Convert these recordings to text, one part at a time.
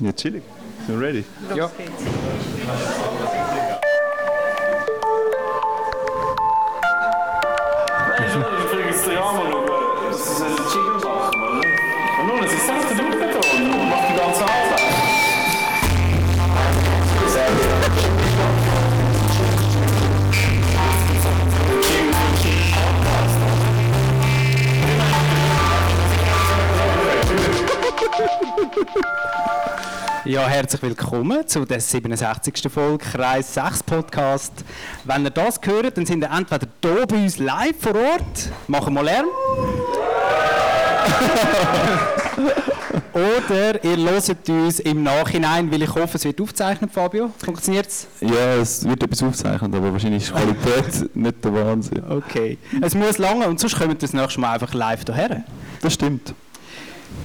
Ja, chillig. Sind wir ready? Los Ja. geht's. Ja, herzlich willkommen zu der 67. Folge Kreis 6 Podcast. Wenn ihr das hört, dann sind ihr entweder hier bei uns live vor Ort, machen mal Lärm. Oder ihr hört uns im Nachhinein, weil ich hoffe, es wird aufgezeichnet, Fabio. Funktioniert es? Ja, es wird etwas aufzeichnet, aber wahrscheinlich ist die Qualität nicht der Wahnsinn. Okay. Es muss lange und sonst kommen wir das nächste Mal einfach live hierher. Das stimmt.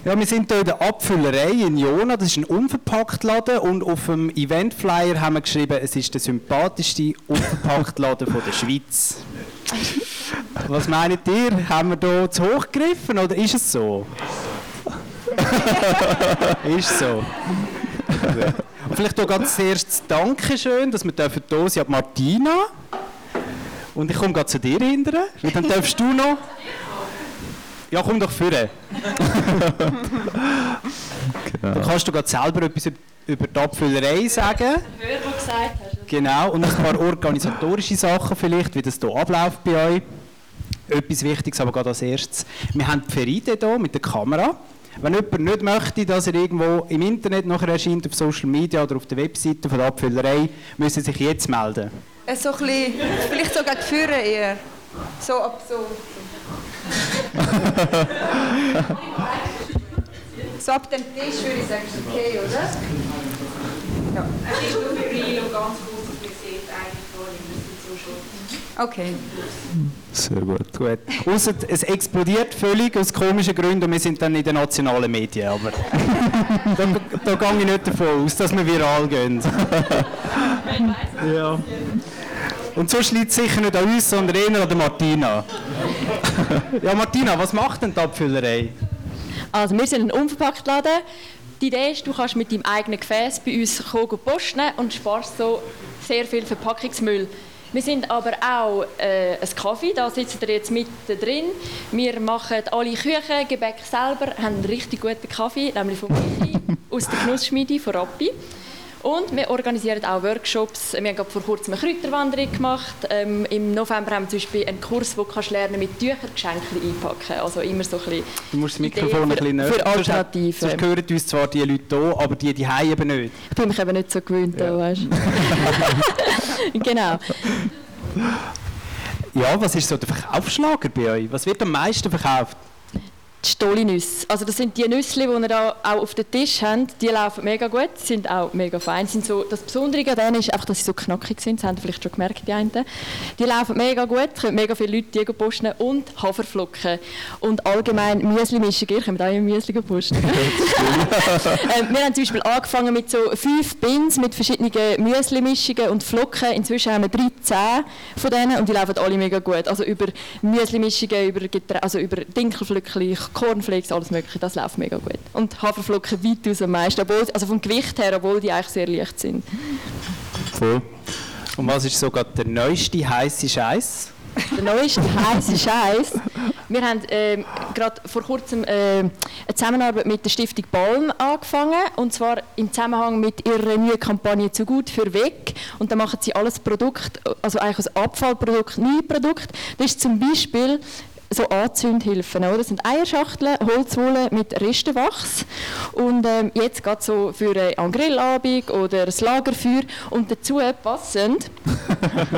Ja, wir sind hier in der Abfüllerei in Jona. Das ist ein Unverpacktladen und auf dem Eventflyer haben wir geschrieben, es ist der sympathischste Unverpacktladen von der Schweiz. Was meint ihr? Haben wir hier zu hoch gegriffen oder ist es so? ist so. Und vielleicht hier ganz zuerst Dankeschön, dass wir dürfen hier sind, an Martina. Und ich komme gerade zu dir hinterher. Und Dann darfst du noch. Ja, komm doch führen. Dann kannst du gerade selber etwas üb- über die Abfüllerei sagen. Hörer, der gesagt hast. Genau, und ein paar organisatorische Sachen vielleicht, wie das hier abläuft bei euch. Etwas Wichtiges aber gerade als erstes. Wir haben die Feride hier mit der Kamera. Wenn jemand nicht möchte, dass er irgendwo im Internet nachher erscheint, auf Social Media oder auf der Webseite von der Abfüllerei, müssen Sie sich jetzt melden. Äh, So ein bisschen, vielleicht sogar geführen eher. So ab so. So ab dem Tisch würde ich sagen, ist okay, oder? Ja. Es ist nur für real und ganz kurz, dass man sieht eigentlich gar nicht, wir sind so schon. Okay. Sehr gut. Gut. Ausser, es explodiert völlig aus komischen Gründen und wir sind dann in den nationalen Medien. Aber da, da gehe ich nicht davon aus, dass wir viral gehen. ja. Und so liegt es sicher nicht an uns, sondern eher an der Martina. ja, Martina, was macht denn die Abfüllerei? Also wir sind ein Unverpacktladen. Die Idee ist, du kannst mit deinem eigenen Gefäß bei uns kommen, posten und sparst so sehr viel Verpackungsmüll. Wir sind aber auch äh, ein Kaffee, da sitzen ihr jetzt mit drin. Wir machen alle Küchen, Gebäck selber, haben einen richtig guten Kaffee, nämlich von Michi aus der Genussschmiede von Rappi. Und wir organisieren auch Workshops. Wir haben vor kurzem eine Kräuterwanderung gemacht. Ähm, Im November haben wir zum Beispiel einen Kurs, wo du kannst lernen mit Tüchern Geschenke einpacken. Also immer so ein bisschen Du musst das Mikrofon ein für- bisschen näher. für Sonst Alternativen. Sonst hören uns zwar die Leute hier, aber die die eben nicht. Ich bin mich eben nicht so gewöhnt, da, weißt du. genau. Ja, was ist so der Verkaufsschlager bei euch? Was wird am meisten verkauft? Die Stollinüsse. Also das sind die Nüsse, die wir da auch auf dem Tisch haben. Die laufen mega gut, sind auch mega fein. Sind so, das Besondere an denen ist einfach, dass sie so knackig sind. Das haben vielleicht schon gemerkt, die einen. Die laufen mega gut, können mega viele Leute die posten. Und Haferflocken. Und allgemein Müsli-Mischung. Ihr könnt auch immer Müsli posten. ähm, wir haben zum Beispiel angefangen mit so fünf Bins mit verschiedenen Müsli-Mischungen und Flocken. Inzwischen haben wir 13 von denen und die laufen alle mega gut. Also über Müsli-Mischungen, über, Geträ also über Dinkelflöckchen, Cornflakes, alles mögliche, das läuft mega gut. Und Haferflocken weitaus am meisten, obwohl, also vom Gewicht her, obwohl die eigentlich sehr leicht sind. Voll. Und was ist sogar der neueste heiße Scheiß? Der neueste heiße Scheiß. Wir haben ähm, gerade vor kurzem ähm, eine Zusammenarbeit mit der Stiftung Balm angefangen und zwar im Zusammenhang mit ihrer neuen Kampagne «Zu gut für weg». Und da machen sie alles Produkt, also eigentlich ein Abfallprodukt, neue Produkt. Das ist zum Beispiel so Anzündhilfen. Oder? Das sind Eierschachteln, Holzwolle mit Restenwachs. Und ähm, jetzt geht so für einen Grillabend oder ein Lagerfeuer. Und dazu passend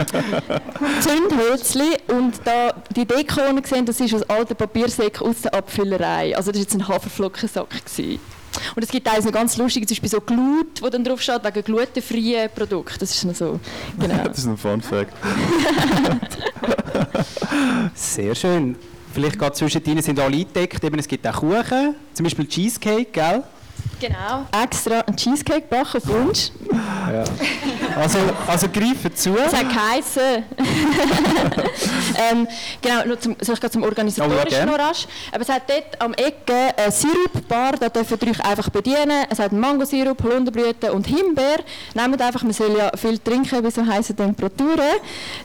Zündhölzli und da die Deko die ihr gesehen, das ist aus alten Papiersäcken aus der Abfüllerei. Also das war jetzt ein Haferflockensack. Gewesen. Und es gibt eines noch ganz lustig, zum Beispiel so Glut, wo dann drauf steht, wegen glutenfreien Produkten. Das ist noch so, genau. Das ist ein Fun Fact. Sehr schön. Vielleicht gerade zwischen ihnen sind alle eingedeckt. Eben, es gibt auch Kuchen, zum Beispiel Cheesecake, gell? Genau. Extra ein Cheesecake backen auf Wunsch. Ja. Also, also greifen zu. Es hat geheissen. ähm, genau, nur zum, soll ich zum Oh, Organisatorischen noch rasch. Aber es hat dort am Ecke eine Sirupbar, da dürfen ihr euch einfach bedienen. Es hat Mangosirup, Holunderblüte und Himbeer. Nehmt einfach, man soll ja viel trinken bei so heißen Temperaturen.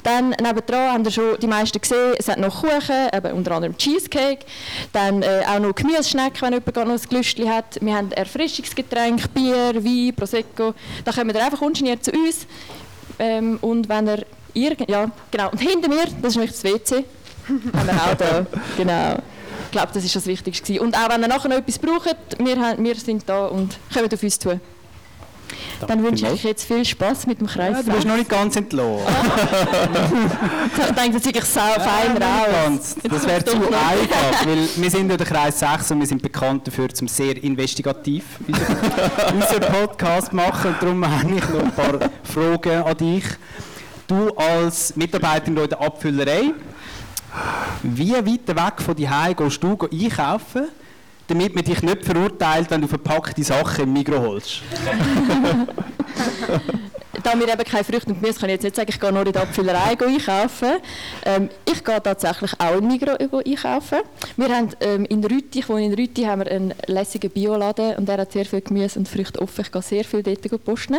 Dann nebendran haben wir schon die meisten gesehen, es hat noch Kuchen, eben unter anderem Cheesecake. Dann äh, auch noch Gemüseschnecken, wenn jemand noch ein Glüstchen hat. Wir haben Erfrischungsgetränke, Bier, Wein, Prosecco. Da kommt ihr einfach ungeniert zu uns. Ähm, und wenn er irgend ja, genau. Und hinter mir, das ist nämlich das WC, haben wir auch da. Genau. Ich glaube, das ist das Wichtigste. Und auch wenn ihr nachher noch etwas braucht, wir, haben, wir sind da und kommen auf uns zu. Dann wünsche ich euch jetzt viel Spaß mit dem Kreis. Ja, du bist noch nicht ganz entlohnt. ich denke, das ich sau fein Nicht raus. ganz. Das wäre zu einfach, weil wir sind ja der Kreis 6 und wir sind bekannt dafür, zum sehr investigativ unseren unseren Podcast machen. Und darum habe ich noch ein paar Fragen an dich. Du als Mitarbeiterin in der Abfüllerei, wie weit weg von dir gehst du einkaufen, damit man dich nicht verurteilt, wenn du verpackte Sachen im Mikro holst? Da wir eben keine Früchte und Gemüse, kann ich jetzt nicht sagen, ich gehe nur in die Abfüllerei go einkaufen. Ähm, ich gehe tatsächlich auch in Migros go einkaufen. Wir haben ähm, in Rütti, ich wohne in Rütti, haben wir einen lässigen Bioladen und der hat sehr viel Gemüse und Früchte offen. Ich gehe sehr viel dort posten.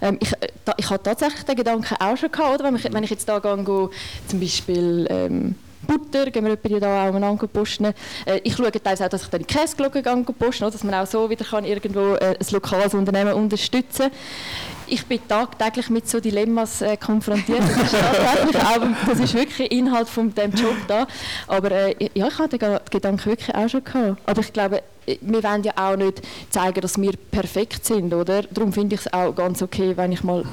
Ähm, ich, äh, da, ich habe tatsächlich den Gedanken auch schon gehabt, oder? Wenn, ich, wenn ich jetzt da gehe, zum Beispiel ähm, Butter, gehen wir da auch aneinander posten. Äh, ich schaue teilweise auch, dass ich dann die Käseglocke gehe posten, dass man auch so wieder kann irgendwo äh, ein lokales Unternehmen unterstützen ich bin tagtäglich mit so Dilemmas äh, konfrontiert. Das ist, auch, das ist wirklich Inhalt von dem Job da. Aber äh, ja, ich hatte den Ge- Gedanken wirklich auch schon gehabt. Aber ich glaube, äh, wir wollen ja auch nicht zeigen, dass wir perfekt sind, oder? Darum finde ich es auch ganz okay, wenn ich mal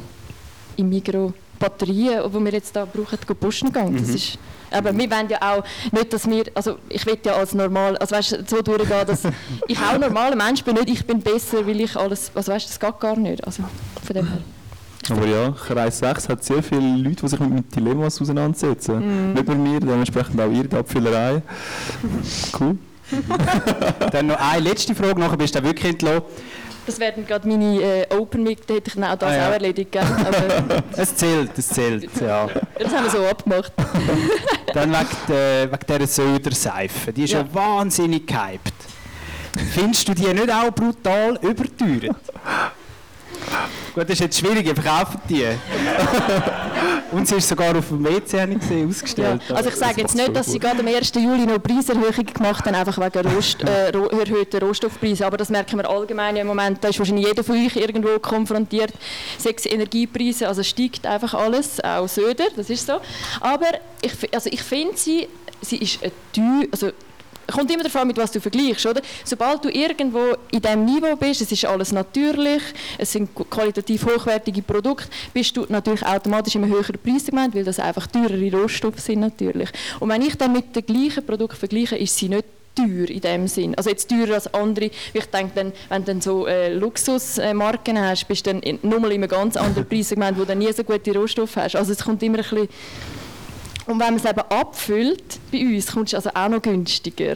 im Mikro Batterien, die wir jetzt da brauchen, posten gehen. Das ist, aber wir wollen ja auch nicht, dass wir, also ich will ja als normal, also weißt, du, so durchgehen, dass ich auch ein normaler Mensch bin, nicht ich bin besser, weil ich alles, also weißt, du, das geht gar nicht. Also von dem her. Aber ja, Kreis 6 hat sehr viele Leute, die sich mit, Dilemmas auseinandersetzen. Nicht nur wir, dementsprechend auch ihr in der Abfüllerei. Cool. Dann noch eine letzte Frage, nachher bist du auch wirklich entlohnt. Das wären gerade meine äh, Open Mic, da hätte ich auch das Ah, ja. auch erledigt. Aber Es zählt, es zählt, ja. das haben wir so abgemacht. Dann wegen, der, wegen dieser Söder-Seife. Die ist ja. Ja. wahnsinnig gehypt. Findest du die nicht auch brutal überteuert? Gut, das ist jetzt schwierig, ihr verkauft die. Und sie ist sogar auf dem WC, ich gesehen, Ja. ausgestellt. Also ich sage jetzt nicht, dass sie gerade am 1. Juli noch Preiserhöhungen gemacht haben, einfach wegen Rost, äh, erhöhten Rohstoffpreisen. Aber das merken wir allgemein im Moment. Da ist wahrscheinlich jeder von euch irgendwo konfrontiert. Sechs Energiepreise, also steigt einfach alles, auch Söder, das ist so. Aber ich, also ich finde sie, sie ist ein teuer, also kommt immer davon, mit was du vergleichst, oder? Sobald du irgendwo in diesem Niveau bist, es ist alles natürlich, es sind qualitativ hochwertige Produkte, bist du natürlich automatisch im höheren Preissegment, weil das einfach teurere Rohstoffe sind natürlich. Und wenn ich dann mit den gleichen Produkten vergleiche, ist sie nicht teuer in dem Sinn. Also jetzt teurer als andere. Ich denke, dann, wenn du dann so äh, Luxusmarken hast, bist du dann in, nur mal in einem ganz anderen Preissegment, wo du nie so gute Rohstoffe hast. Also es kommt immer ein bisschen und wenn man es eben abfüllt, bei uns, kommt es also auch noch günstiger.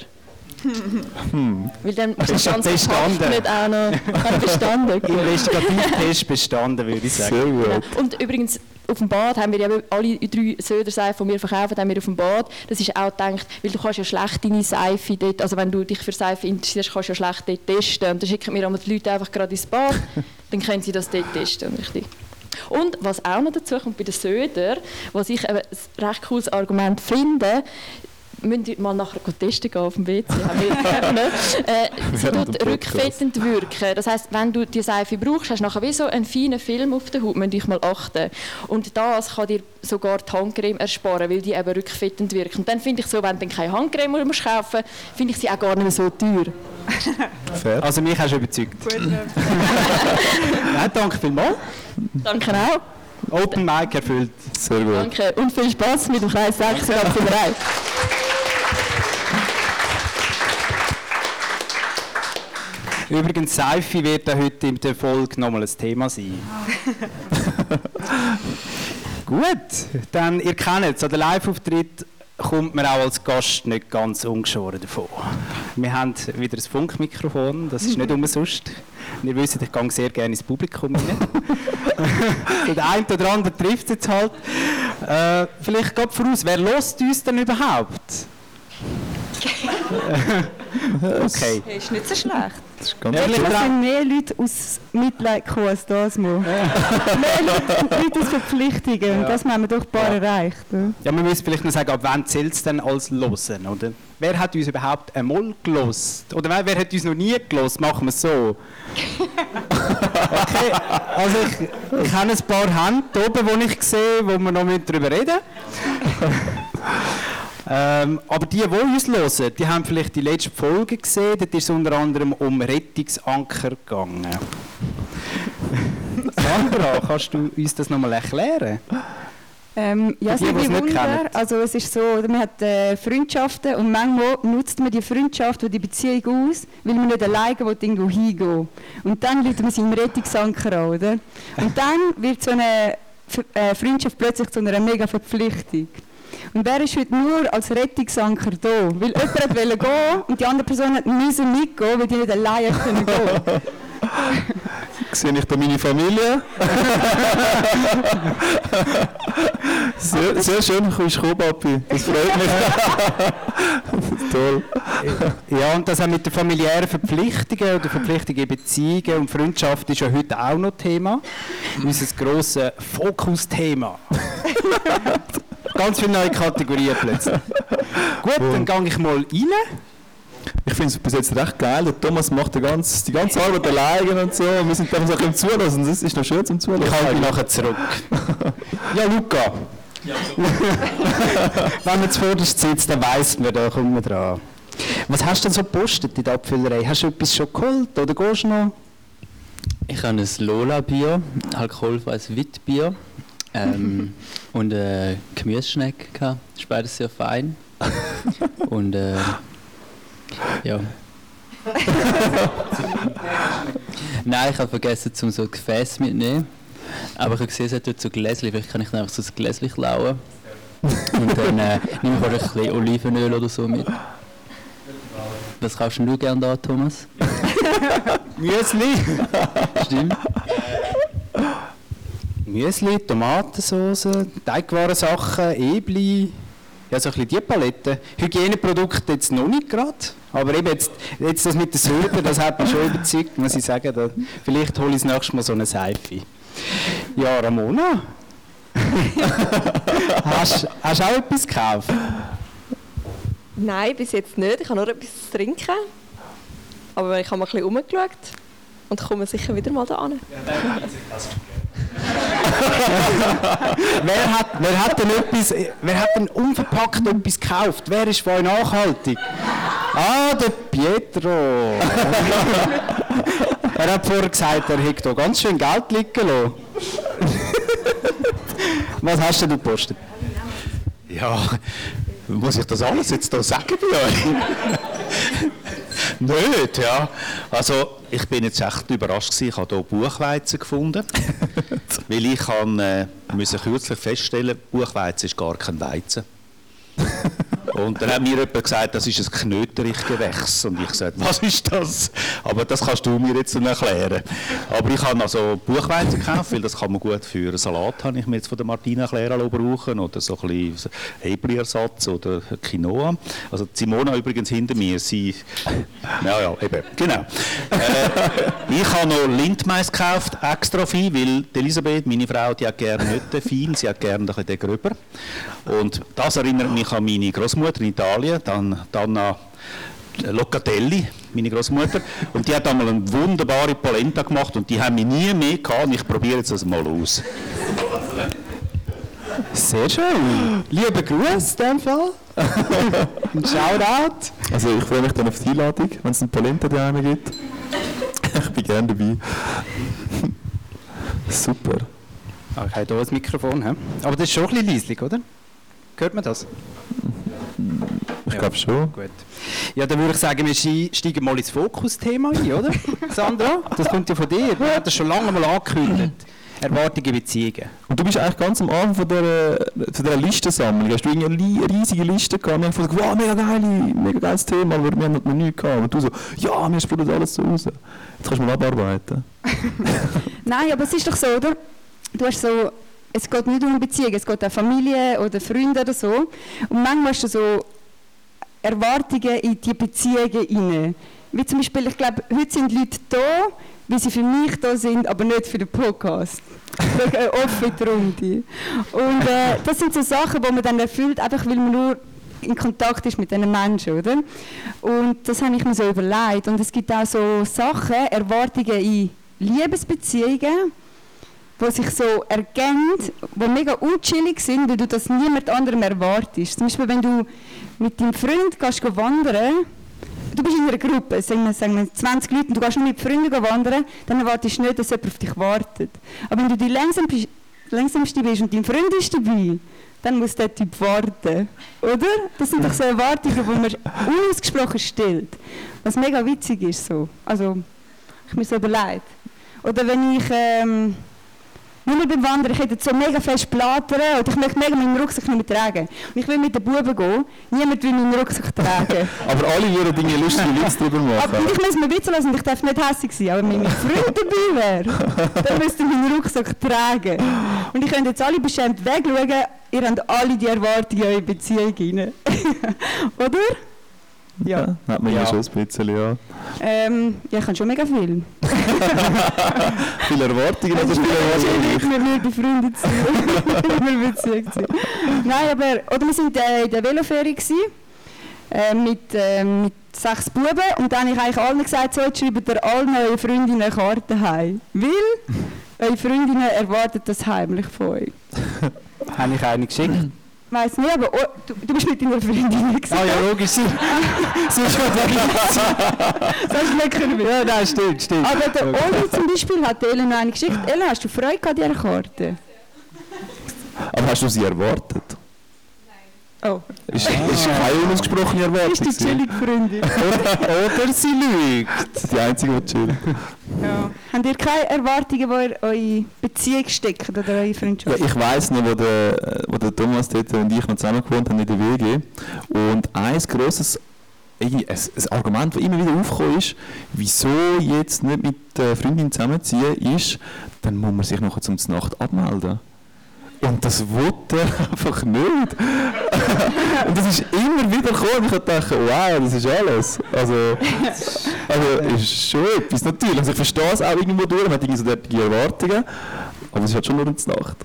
Weil dann ist ganz verpackt bestanden. nicht auch noch hat bestanden. Investigativtest bestanden, würde ich sagen. Sehr gut. Und übrigens, auf dem Bad haben wir ja alle drei Söderseifen, die wir verkaufen, haben wir auf dem Bad. Das ist auch gedacht, weil du kannst ja schlecht deine Seife dort, also wenn du dich für Seife interessierst, kannst du ja schlecht dort testen. Und dann schicken wir die Leute einfach gerade ins Bad, dann können sie das dort testen. Richtig. Und was auch noch dazu kommt bei den Söder, was ich ein recht cooles Argument finde, müsst ihr mal nachher testen gehen auf dem WC. haben wir gerne. äh, sie Während tut rückfettend wirken. Das heisst, wenn du die Seife brauchst, hast du nachher wie so einen feinen Film auf der Haut, müsst ihr mal achten. Und das kann dir sogar die Handcreme ersparen, weil die eben rückfettend wirkt. Und dann finde ich so, wenn du dann keine Handcreme musst kaufen musst, finde ich sie auch gar nicht mehr so teuer. Fair. Also mich hast du überzeugt. Nein, danke vielmals. Danke auch. Open Mic erfüllt. Sehr gut. Danke. Und viel Spaß mit dem Kreis 6 und der Abfüllerei. Übrigens, Seife wird auch heute in der Folge nochmal ein Thema sein. Gut, dann, ihr kennt es, an den Live-Auftritt kommt man auch als Gast nicht ganz ungeschoren davon. Wir haben wieder ein Funkmikrofon, das ist nicht umsonst. Ihr wisst, ich gehe sehr gerne ins Publikum rein. der eine oder andere trifft es jetzt halt. Äh, vielleicht geht voraus, wer lost uns denn überhaupt? okay. Hey, ist nicht so schlecht. Das ist ganz Ja, Es sind mehr Leute aus Mitleid gekommen als das mal. mehr Leute, Leute aus Verpflichtungen. Und das haben wir doch ein paar erreicht. oder? Ja, wir müssen vielleicht noch sagen, ab wann zählt es denn als Losen, oder? Wer hat uns überhaupt einmal gelost? Oder wer, wer hat uns noch nie gelost? Machen wir es so. Okay, also ich, ich habe ein paar Hände oben, die ich sehe, wo wir noch darüber reden ähm, Aber die, die uns hören, die haben vielleicht die letzte Folge gesehen. Dort ist es unter anderem um Rettungsanker gegangen. Sandra, kannst du uns das nochmal erklären? Ähm, ja, die, ist die es nicht nicht Wunder. kennen. Also es ist so, man hat äh, Freundschaften und manchmal nutzt man die Freundschaft oder die Beziehung aus, weil man nicht alleine will, irgendwo hingehen Und dann lädt man seinen Rettungsanker an, oder? Und dann wird so eine F- äh, Freundschaft plötzlich zu einer mega Verpflichtung. Und wer ist heute nur als Rettungsanker da? Weil jemand wollte gehen und die andere Person hat müssen mitgehen, weil die nicht alleine können gehen Sehe ich da meine Familie? sehr, sehr schön, kommst du gekommen, Papi. Das freut mich. Toll. Ja, und das auch mit den familiären Verpflichtungen oder Verpflichtungen in Beziehungen und Freundschaft ist ja heute auch noch Thema. Unser grosses Fokusthema. Ganz viele neue Kategorien plötzlich. Gut, dann gehe ich mal rein. Ich finde es bis jetzt recht geil. Der Thomas macht die ganze, die ganze Arbeit alleine und so. Und wir sind einfach so bisschen Zulassen. Das ist noch schön zum Zulassen. Ich halte mich nachher zurück. Ja, Luca. Wenn man zuvorderst sitzt, dann weiss man, da kommen wir dran. Was hast du denn so gepostet in der Abfüllerei? Hast du etwas schon geholt oder gehst du noch? Ich habe ein Lola-Bier, alkoholfreies Witbier ähm, und eine Gemüseschnecke. gehabt. Das ist beides sehr fein. Und äh, ja. Nein, ich habe vergessen, zum so ein Gefäß mitzunehmen. Aber ich habe gesehen, es hat dort so Gläschen. Vielleicht kann ich dann einfach so ein Gläschen klauen. Und dann äh, nehme ich auch ein bisschen Olivenöl oder so mit. Was kaufst du gerne da, Thomas? Müsli. Stimmt. Müsli, Tomatensauce, Teigwarensachen, Ebli. Ja, so ein bisschen die Palette. Hygieneprodukte jetzt noch nicht gerade. Aber eben jetzt, jetzt das mit den Söden, das hat mich schon überzeugt, muss ich sagen. Da, vielleicht hole ich das nächste Mal so eine Seife. Ja, Ramona? hast, hast du auch etwas gekauft? Nein, bis jetzt nicht. Ich habe nur etwas zu trinken. Aber ich habe mal ein bisschen umgeschaut und komme sicher wieder mal da an. wer, hat, wer hat denn etwas, wer hat denn unverpackt etwas gekauft? Wer ist euch nachhaltig? Ah, der Pietro. er hat vorher gesagt, er hätte hier ganz schön Geld liegen lassen. Was hast denn du gepostet? Ja, muss ich das alles jetzt hier sagen bei euch? Nicht, ja. Also, ich bin jetzt echt überrascht gewesen. Ich habe hier Buchweizen gefunden. Weil ich kann, äh, müssen kürzlich feststellen, Buchweizen ist gar kein Weizen. Und dann hat mir jemand gesagt, das ist ein Knöterich-Gewächs. Und ich gesagt, was ist das? Aber das kannst du mir jetzt erklären. Aber ich habe also Buchweizen gekauft, weil das kann man gut für einen Salat, habe ich mir jetzt von der Martina lassen, brauchen. Oder so ein bisschen Hebli-Ersatz oder Quinoa. Also Simona übrigens hinter mir, sie... Ja, eben, genau. Äh, ich habe noch Lindmais gekauft, extra fein, weil Elisabeth, meine Frau, die hat gerne nicht den fein, sie hat gerne den gröber. Und das erinnert mich an meine Großmutter in Italien, dann, dann an Locatelli, meine Großmutter. Und die hat einmal eine wunderbare Polenta gemacht und die haben mich nie mehr gehabt. Und ich probiere jetzt das mal aus. Sehr schön. Lieber Gruß in dem Fall. Ein Shoutout. Also ich freue mich dann auf die Einladung, wenn es einen Polenta daheim gibt. ich bin gerne dabei. Super. Ah, ich habe hier ein Mikrofon. He? Aber das ist schon ein bisschen leislich, oder? Hört man das? Ich glaube schon. Gut. Ja, dann würde ich sagen, wir steigen mal ins Fokusthema ein, oder? Sandra, das kommt ja von dir. Du hast das schon lange mal angekündigt. Erwartungen Beziehungen. Und du bist eigentlich ganz am Anfang von dieser, von dieser Listensammlung. Hast du irgendwie eine li- riesige Liste gehabt? Wir haben gesagt, wow, mega geil, mega geiles Thema, aber wir haben noch nichts gehabt. Und du so, ja, wir spüren das alles so raus. Jetzt kannst du mal abarbeiten. Nein, aber es ist doch so, oder? Du hast so, es geht nicht um Beziehungen, es geht auch Familie oder Freunde oder so. Und manchmal hast du so Erwartungen in die Beziehungen hinein. Wie zum Beispiel, ich glaube, heute sind Leute da, wie sie für mich da sind, aber nicht für den Podcast. Eine offene Runde. Und äh, das sind so Sachen, die man dann erfüllt, einfach weil man nur in Kontakt ist mit diesen Menschen, oder? Und das habe ich mir so überlegt. Und es gibt auch so Sachen, Erwartungen in Liebesbeziehungen, die sich so ergänzen, die mega unchillig sind, weil du das niemand anderem erwartest. Zum Beispiel, wenn du mit deinem Freund gehst wandern, du bist in einer Gruppe, sagen wir, sagen wir 20 Leute, und du gehst nur mit Freunden wandern, dann erwartest du nicht, dass jemand auf dich wartet. Aber wenn du die langsam, langsamste bist und dein Freund ist dabei, dann muss der Typ warten. Oder? Das sind doch so Erwartungen, die man unausgesprochen stellt. Was mega witzig ist so. Also, ich mir so überlegt. Oder wenn ich ähm, nur beim Wandern, ich hätte so mega fest plattern und ich möchte mega meinen Rucksack nicht mehr tragen. Und ich will mit den Buben gehen, niemand will meinen Rucksack tragen. Aber alle würden Dinge lustige Witze drüber Aber machen. ich muss mir Witze lassen und ich darf nicht hässlich sein. Aber wenn mein Freund dabei wäre, dann müsste ich meinen Rucksack tragen. Und ich könnte jetzt alle beschämt wegschauen, ihr habt alle die Erwartungen in eure Beziehung rein. Oder? Ja, hat man ja. Schon ein bisschen, ja. Ähm, ja, ich kann schon mega viel. Viele Erwartungen, oder viele Erwartungen. wir würden befreundet sein. wir Beziehung sein. Nein, aber, oder wir waren äh, in der Veloferie gewesen, äh, mit, äh, mit sechs Buben und dann habe ich eigentlich allen gesagt, so jetzt schreibt ihr allen eure Freundinnen eine Karte heim. Weil eure Freundinnen erwarten das heimlich von euch. Habe ich eine geschickt? Ich weiss nicht, aber oh, du, du bist mit deiner Freundin gewesen. Ah ja, logisch. Sie, sie ist schon du nicht können wissen. Ja, nein, stimmt, stimmt. Aber der Oli zum Beispiel hat Ellen noch eine geschickt. Ellen, hast du Freude an dieser Karte? Aber hast du sie erwartet? Oh, Ist, ist keine unausgesprochene Erwartung. ist die chillige Freundin. Oder sie lügt. Die einzige, die chillt. Ja. Habt ihr keine Erwartungen, die ihr eure Beziehung steckt oder eure Ja, Freundschaft? ich weiss noch, wo der, wo der Thomas dort und ich noch zusammen gewohnt haben in der WG. Und ein grosses ein, ein Argument, das immer wieder aufgekommen ist, wieso jetzt nicht mit der Freundin zusammenziehen, ist, dann muss man sich nachher zum Nacht abmelden. Und das wollte er einfach nicht. und das ist immer wieder gekommen. Ich habe gedacht, wow, das ist alles. Also, also ist schon etwas, natürlich. Also ich verstehe es auch irgendwo durch, man hat irgendwie so derartige Erwartungen, aber es ist halt schon nur in der Nacht.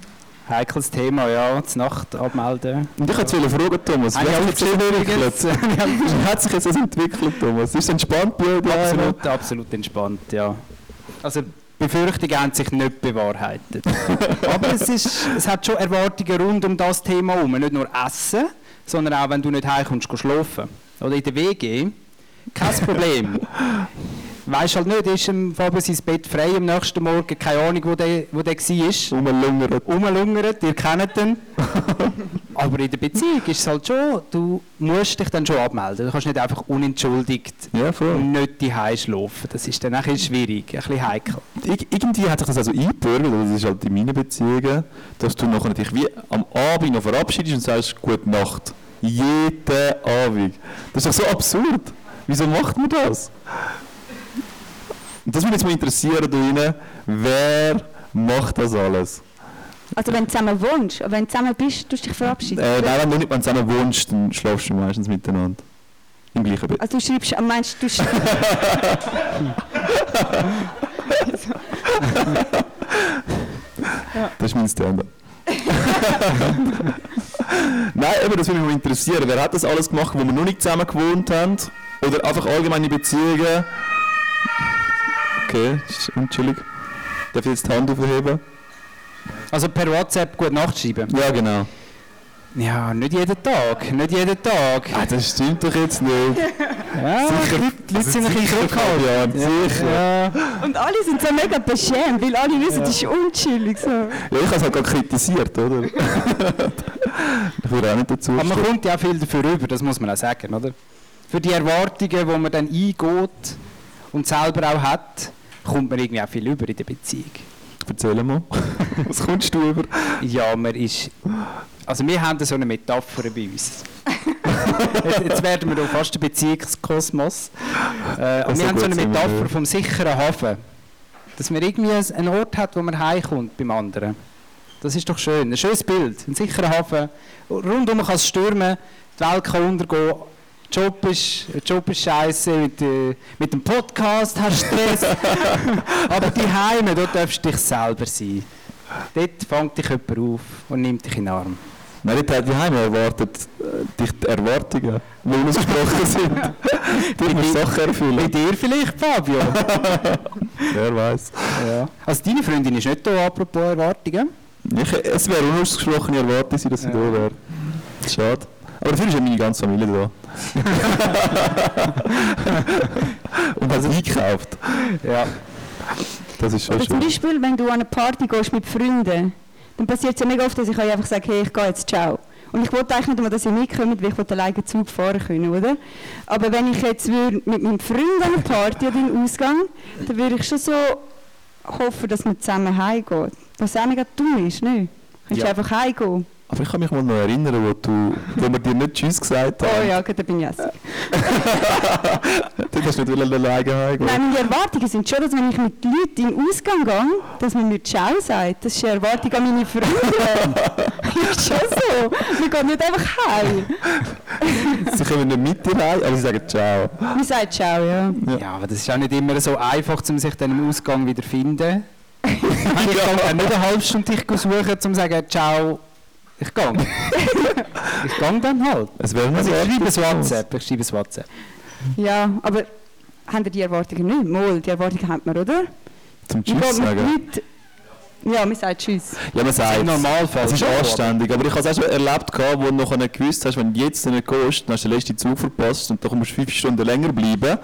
Heikles Thema, ja, zur Nacht abmelden. Und ich wollte jetzt fragen, Thomas, wie hat sich das entwickelt? Wie hat sich jetzt das entwickelt, Thomas? Ist es entspannt bei daheim? absolut, absolut entspannt, ja. Also Befürchtungen haben sich nicht bewahrheitet. Aber es, ist, es hat schon Erwartungen rund um das Thema herum. Nicht nur Essen, sondern auch, wenn du nicht heimkommst, schlafen. Oder in der WG, kein Problem. Weisst halt nicht, ist dem Fabio sein Bett frei am nächsten Morgen, keine Ahnung, wo der, wo der war. Rumlungert. Rumlungert, ihr kennt ihn. Aber in der Beziehung ist es halt schon, du musst dich dann schon abmelden. Du kannst nicht einfach unentschuldigt Ja, voll. nicht die schlafen. Das ist dann ein bisschen schwierig, ein bisschen heikel. Ir irgendwie hat sich das also eingebürgert, das ist halt in meinen Beziehungen, dass du nachher dich wie am Abend noch verabschiedest und sagst, gute Nacht. Jeden Abend. Das ist doch so absurd. Wieso macht man das? Und das würde mich jetzt mal interessieren, da rein, wer macht das alles? Also wenn du zusammen wohnst, wenn du zusammen bist, tust du dich verabschieden. Äh, nein, wenn du nicht zusammen wohnst, dann schlafst du meistens miteinander. Im gleichen Bett. Also du schreibst, am meinst du, sch- Das ist mein Stand-up. Nein, eben, das würde mich mal interessieren. Wer hat das alles gemacht, wo wir noch nicht zusammen gewohnt haben? Oder einfach allgemeine Beziehungen? Okay, das ist unchillig. Darf ich jetzt die Hand aufheben? Also per WhatsApp gut Nacht schreiben? Ja, genau. Ja, nicht jeden Tag, nicht jeden Tag. Ah, das stimmt doch jetzt nicht. Ja, Sicher. die Leute sind ein bisschen sicher, zurückhaltend. Fabian, sicher. Ja, Und alle sind so mega beschämt, weil alle wissen, das ist unchillig. So. Ja, ich habe es halt gerade kritisiert, oder? ich würde auch nicht dazu aber man stehen. kommt ja auch viel dafür rüber, das muss man auch sagen, oder? Für die Erwartungen, die man dann eingeht und selber auch hat, kommt man irgendwie auch viel über in der Beziehung. Erzähl mal. Was kommst du über? Ja, man ist. Also, wir haben so eine Metapher bei uns. jetzt, jetzt werden wir da fast ein Beziehungskosmos. Äh, und Also wir haben so eine Metapher vom sicheren Hafen. Dass man irgendwie einen Ort hat, wo man heimkommt beim anderen. Das ist doch schön. Ein schönes Bild. Ein sicherer Hafen. Rundum kann es stürmen, die Welt kann untergehen. Job ist, Job ist scheiße, mit, äh, mit dem Podcast hast du Stress. Aber die Heime, dort darfst du dich selber sein. Dort fängt dich jemand auf und nimmt dich in den Arm. Nein, die Heime erwartet äh, dich die Erwartungen, die unausgesprochen sind. Du musst Sachen Bei erfüllen. dir vielleicht, Fabio? Wer weiß. ja. Also deine Freundin ist nicht da, apropos Erwartungen. Ich, es wäre unausgesprochene Erwartung, dass sie Ja. da wäre. Schade. Aber dafür ist ja meine ganze Familie da. Und hat eingekauft. Ja. Das ist schon Oder zum schön. Beispiel, wenn du an eine Party gehst mit Freunden, dann passiert es ja mega oft, dass ich euch einfach sage, hey, ich gehe jetzt, ciao. Und ich wollte eigentlich nicht dass ihr mitkommt, weil ich wollte alleine Zug fahren können, oder? Aber wenn ich jetzt mit meinem Freund an eine Party oder in den Ausgang, dann würde ich schon so hoffen, dass man zusammen heimgeht. Was auch mega dumm ist, ne? Du kannst Ja. einfach heimgehen. Aber ich kann mich mal noch erinnern, wo, du, wo wir dir nicht Tschüss gesagt haben. Oh ja, gut, da bin ich hässig. Du hast nicht alleine heimgehen. Nein, meine Erwartungen sind schon, dass wenn ich mit Leuten in den Ausgang gehe, dass man mir Ciao sagt. Das ist eine Erwartung an meine Freunde. ist schon so. Wir gehen nicht einfach heim. Sie kommen nicht mit dir heim, aber sie sagen Ciao. Wir sagen Ciao, ja. ja, aber das ist auch nicht immer so einfach, um sich dann im Ausgang wieder zu finden. ich kann nicht eine halbe Stunde dich suchen, um zu sagen, ciao, ich gehe. ich gehe dann halt. Es wäre Also ich schreibe ein WhatsApp, ich schreibe ein WhatsApp. Ja, aber haben ihr die Erwartungen nicht? Mal, die Erwartungen hat man, oder? Zum Tschüss mit sagen. Ja, wir sagen Tschüss. Ja, man sagt Im Normalfall Es ist anständig, aber ich habe es auch schon erlebt, wo du nachher nicht gewusst hast, wenn du jetzt nicht gehst, dann hast du den letzten Zug verpasst und dann musst du fünf Stunden länger bleiben.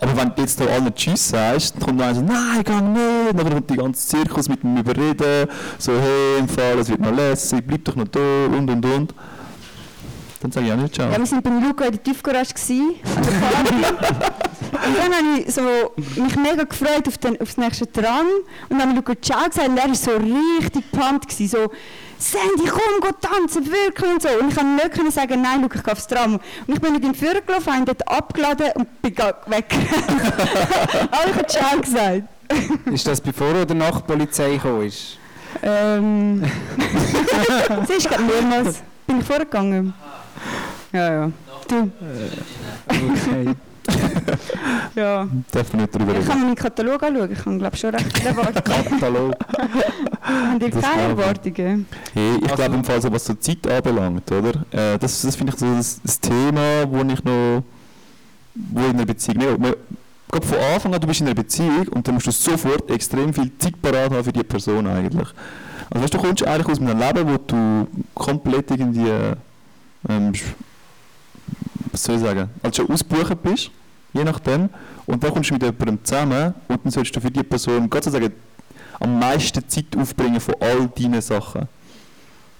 Aber wenn du jetzt noch allen Tschüss sagst, dann kommt noch einer so, nein, geh nicht. Und dann kommt der ganze Zirkus mit dem Überreden, so, hey, im Fall, es wird noch lässig, bleib doch noch da und und und. Dann sage ich auch nicht Ciao. Ja, wir waren beim Luca in der Tiefgarage, an der. und dann habe ich so, mich mega gefreut auf, den, auf das nächste Tram. Und dann habe ich Ciao gesagt und er war so richtig pumped. Gewesen, so, Sandy, komm, geh tanzen, wirklich und so. Und ich konnte nicht sagen, nein, Luca, ich gehe aufs Tram. Und ich bin mit ihm vorgelaufen, habe ihn dort abgeladen und bin weg. Aber ich habe Ciao gesagt. Ist das bevor oder nach die Polizei gekommen ist? Ähm, sie ist gerade mehrmals. Bin ich vorgegangen? Ja, ja. Du, Okay. ja. Darf man nicht darüber Ich reden. kann meinen Katalog anschauen. Ich habe, glaube schon recht viele Erwartungen. Katalog. Habt ihr Das keine glaube ich. Erwartungen? Hey, ich Also- glaube im Fall, so, was so Zeit anbelangt, oder? Äh, das das finde ich so das, das Thema, wo ich noch, wo in einer Beziehung, nicht, man, gerade von Anfang an, du bist in einer Beziehung und dann musst du sofort extrem viel Zeit parat haben für die Person eigentlich. Also weißt, du kommst eigentlich aus einem Leben, wo du komplett irgendwie, ähm, was soll ich sagen, also schon ausgebucht bist, je nachdem, und dann kommst du mit jemandem zusammen und dann sollst du für die Person, Gott sei Dank, am meisten Zeit aufbringen von all deinen Sachen.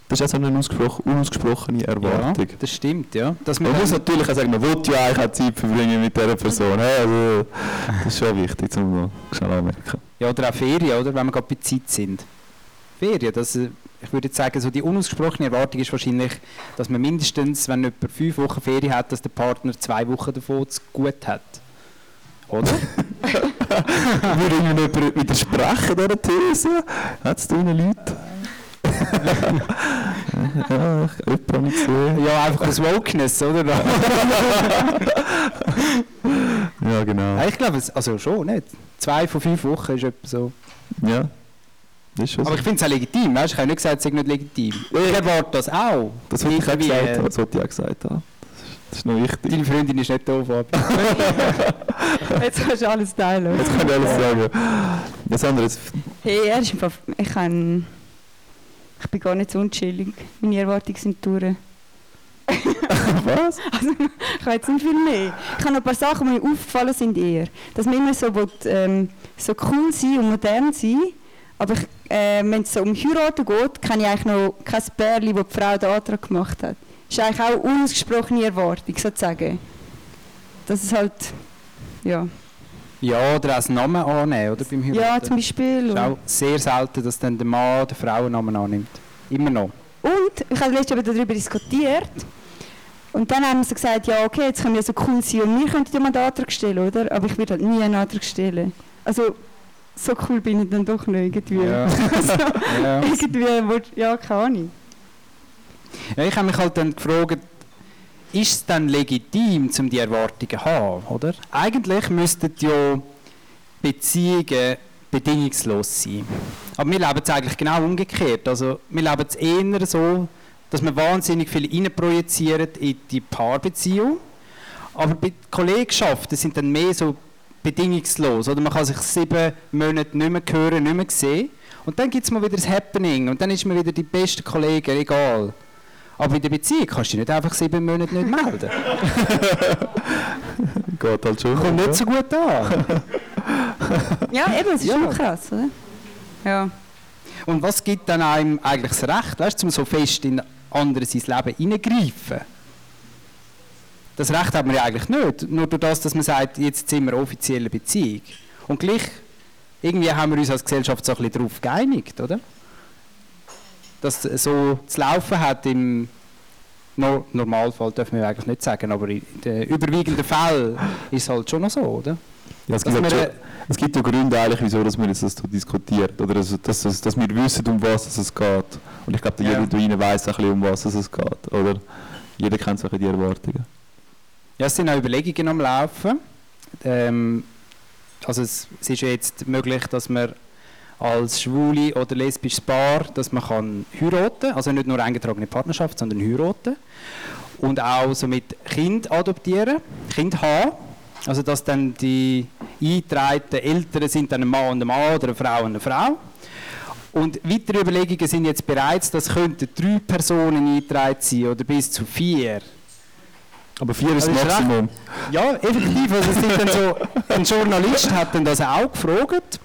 Das ist eine unausgespro unausgesprochene Ja, Erwartung. das stimmt, ja. Dass Man man muss natürlich auch sagen, man will ja eigentlich auch Zeit verbringen mit dieser Person. Also, das ist schon wichtig, um schnell anmerken. ja, oder auch Ferien, oder? Wenn wir gerade bei Zeit sind. Ferien, das, äh, ich würde jetzt sagen, so die unausgesprochene Erwartung ist wahrscheinlich, dass man mindestens, wenn jemand fünf Wochen Ferien hat, dass der Partner zwei Wochen davon zu gut hat. Oder? Würde jemand widersprechen dieser These? Hat es da Ihnen Leute? ja, ich habe ich gesehen. ja, einfach aus Wokeness, oder? Ja, genau. Ja, ich glaube, es, also schon nicht. Zwei von fünf Wochen ist etwa so. Ja, ist schon so. Aber ich finde es auch legitim, weißt? ich habe nicht gesagt, es sei nicht legitim. Ich erwarte das auch. Das wollte ich auch gesagt äh, haben. Das wollte ich auch gesagt haben. Das ist noch wichtig. Deine Freundin ist nicht da, Fabi. Jetzt kannst du alles teilen. Jetzt kann ich alles sagen. Das andere ist, Hey, er ist einfach, ich kann, ich bin gar nicht so unchillig. Meine Erwartungen sind durch. was? Also, ich habe jetzt nicht viel mehr. Ich habe noch ein paar Sachen, die mir aufgefallen sind eher. Dass man immer so, will, ähm, so cool sein und modern sein aber äh, wenn es so um Heiraten geht, kenne ich eigentlich noch kein Pärchen, wo die Frau den Antrag gemacht hat. Das ist eigentlich auch eine unausgesprochene Erwartung, sozusagen. Das ist halt, ja. Ja, oder auch einen Namen annehmen, oder? Beim Heiraten. Ja, zum Beispiel. Es ist auch sehr selten, dass dann der Mann den Frauennamen annimmt. Immer noch. Und ich habe letztens eben darüber diskutiert. Und dann haben sie gesagt, ja okay, jetzt können wir so cool sein und wir könnten ja mal einen Antrag stellen, oder? Aber ich würde halt nie einen Antrag stellen. Also so cool bin ich dann doch nicht irgendwie. Ja. also, Ja. irgendwie, ja, keine Ahnung. Ja, ich habe mich halt dann gefragt, ist es dann legitim, um die Erwartungen zu haben, oder? Eigentlich müssten ja Beziehungen bedingungslos sein. Aber wir leben es eigentlich genau umgekehrt. Also wir leben es eher so, dass wir wahnsinnig viel reinprojizieren in die Paarbeziehung. Aber bei Kollegschaften sind dann mehr so bedingungslos. Oder man kann sich sieben Monate nicht mehr hören, nicht mehr sehen. Und dann gibt es mal wieder das Happening und dann ist man wieder die beste Kollegen, egal. Aber in der Beziehung kannst du dich nicht einfach sieben Monate nicht melden. Geht halt schon. Kommt nicht so gut an. Ja, eben, es ist Ja. schon krass, oder? Ja. Und was gibt dann einem eigentlich das Recht, weißt, du, um so fest in andere sein Leben hineingreifen? Das Recht hat man ja eigentlich nicht. Nur durch das, dass man sagt, jetzt sind wir offizielle Beziehung. Und gleich, irgendwie haben wir uns als Gesellschaft so ein bisschen darauf geeinigt, oder? Dass es so zu laufen hat im no Normalfall, dürfen wir eigentlich nicht sagen, aber in den überwiegenden Fällen ist es halt schon noch so, oder? Ja, es, gibt halt schon, es gibt ja Gründe eigentlich, wieso dass wir jetzt das so diskutiert oder dass, dass, dass wir wissen, um was es geht. Und ich glaube, Ja. jeder da rein weiss ein bisschen, um was es geht. Oder jeder kennt so ein bisschen die Erwartungen. Ja, es sind auch Überlegungen am Laufen. Ähm, also es, es ist jetzt möglich, dass man als schwule oder lesbisches Paar, dass man kann heiraten, also nicht nur eingetragene Partnerschaft, sondern heiraten und auch so mit Kind adoptieren, Kind haben. Also dass dann die eingetragenen Eltern sind dann ein Mann und ein Mann oder eine Frau und eine Frau. Und weitere Überlegungen sind jetzt bereits, dass könnten drei Personen eingetragen sein oder bis zu vier. Aber vier ist das Also ist recht- Maximum. Ja, effektiv. Also es sind dann so, ein Journalist hat dann das auch gefragt.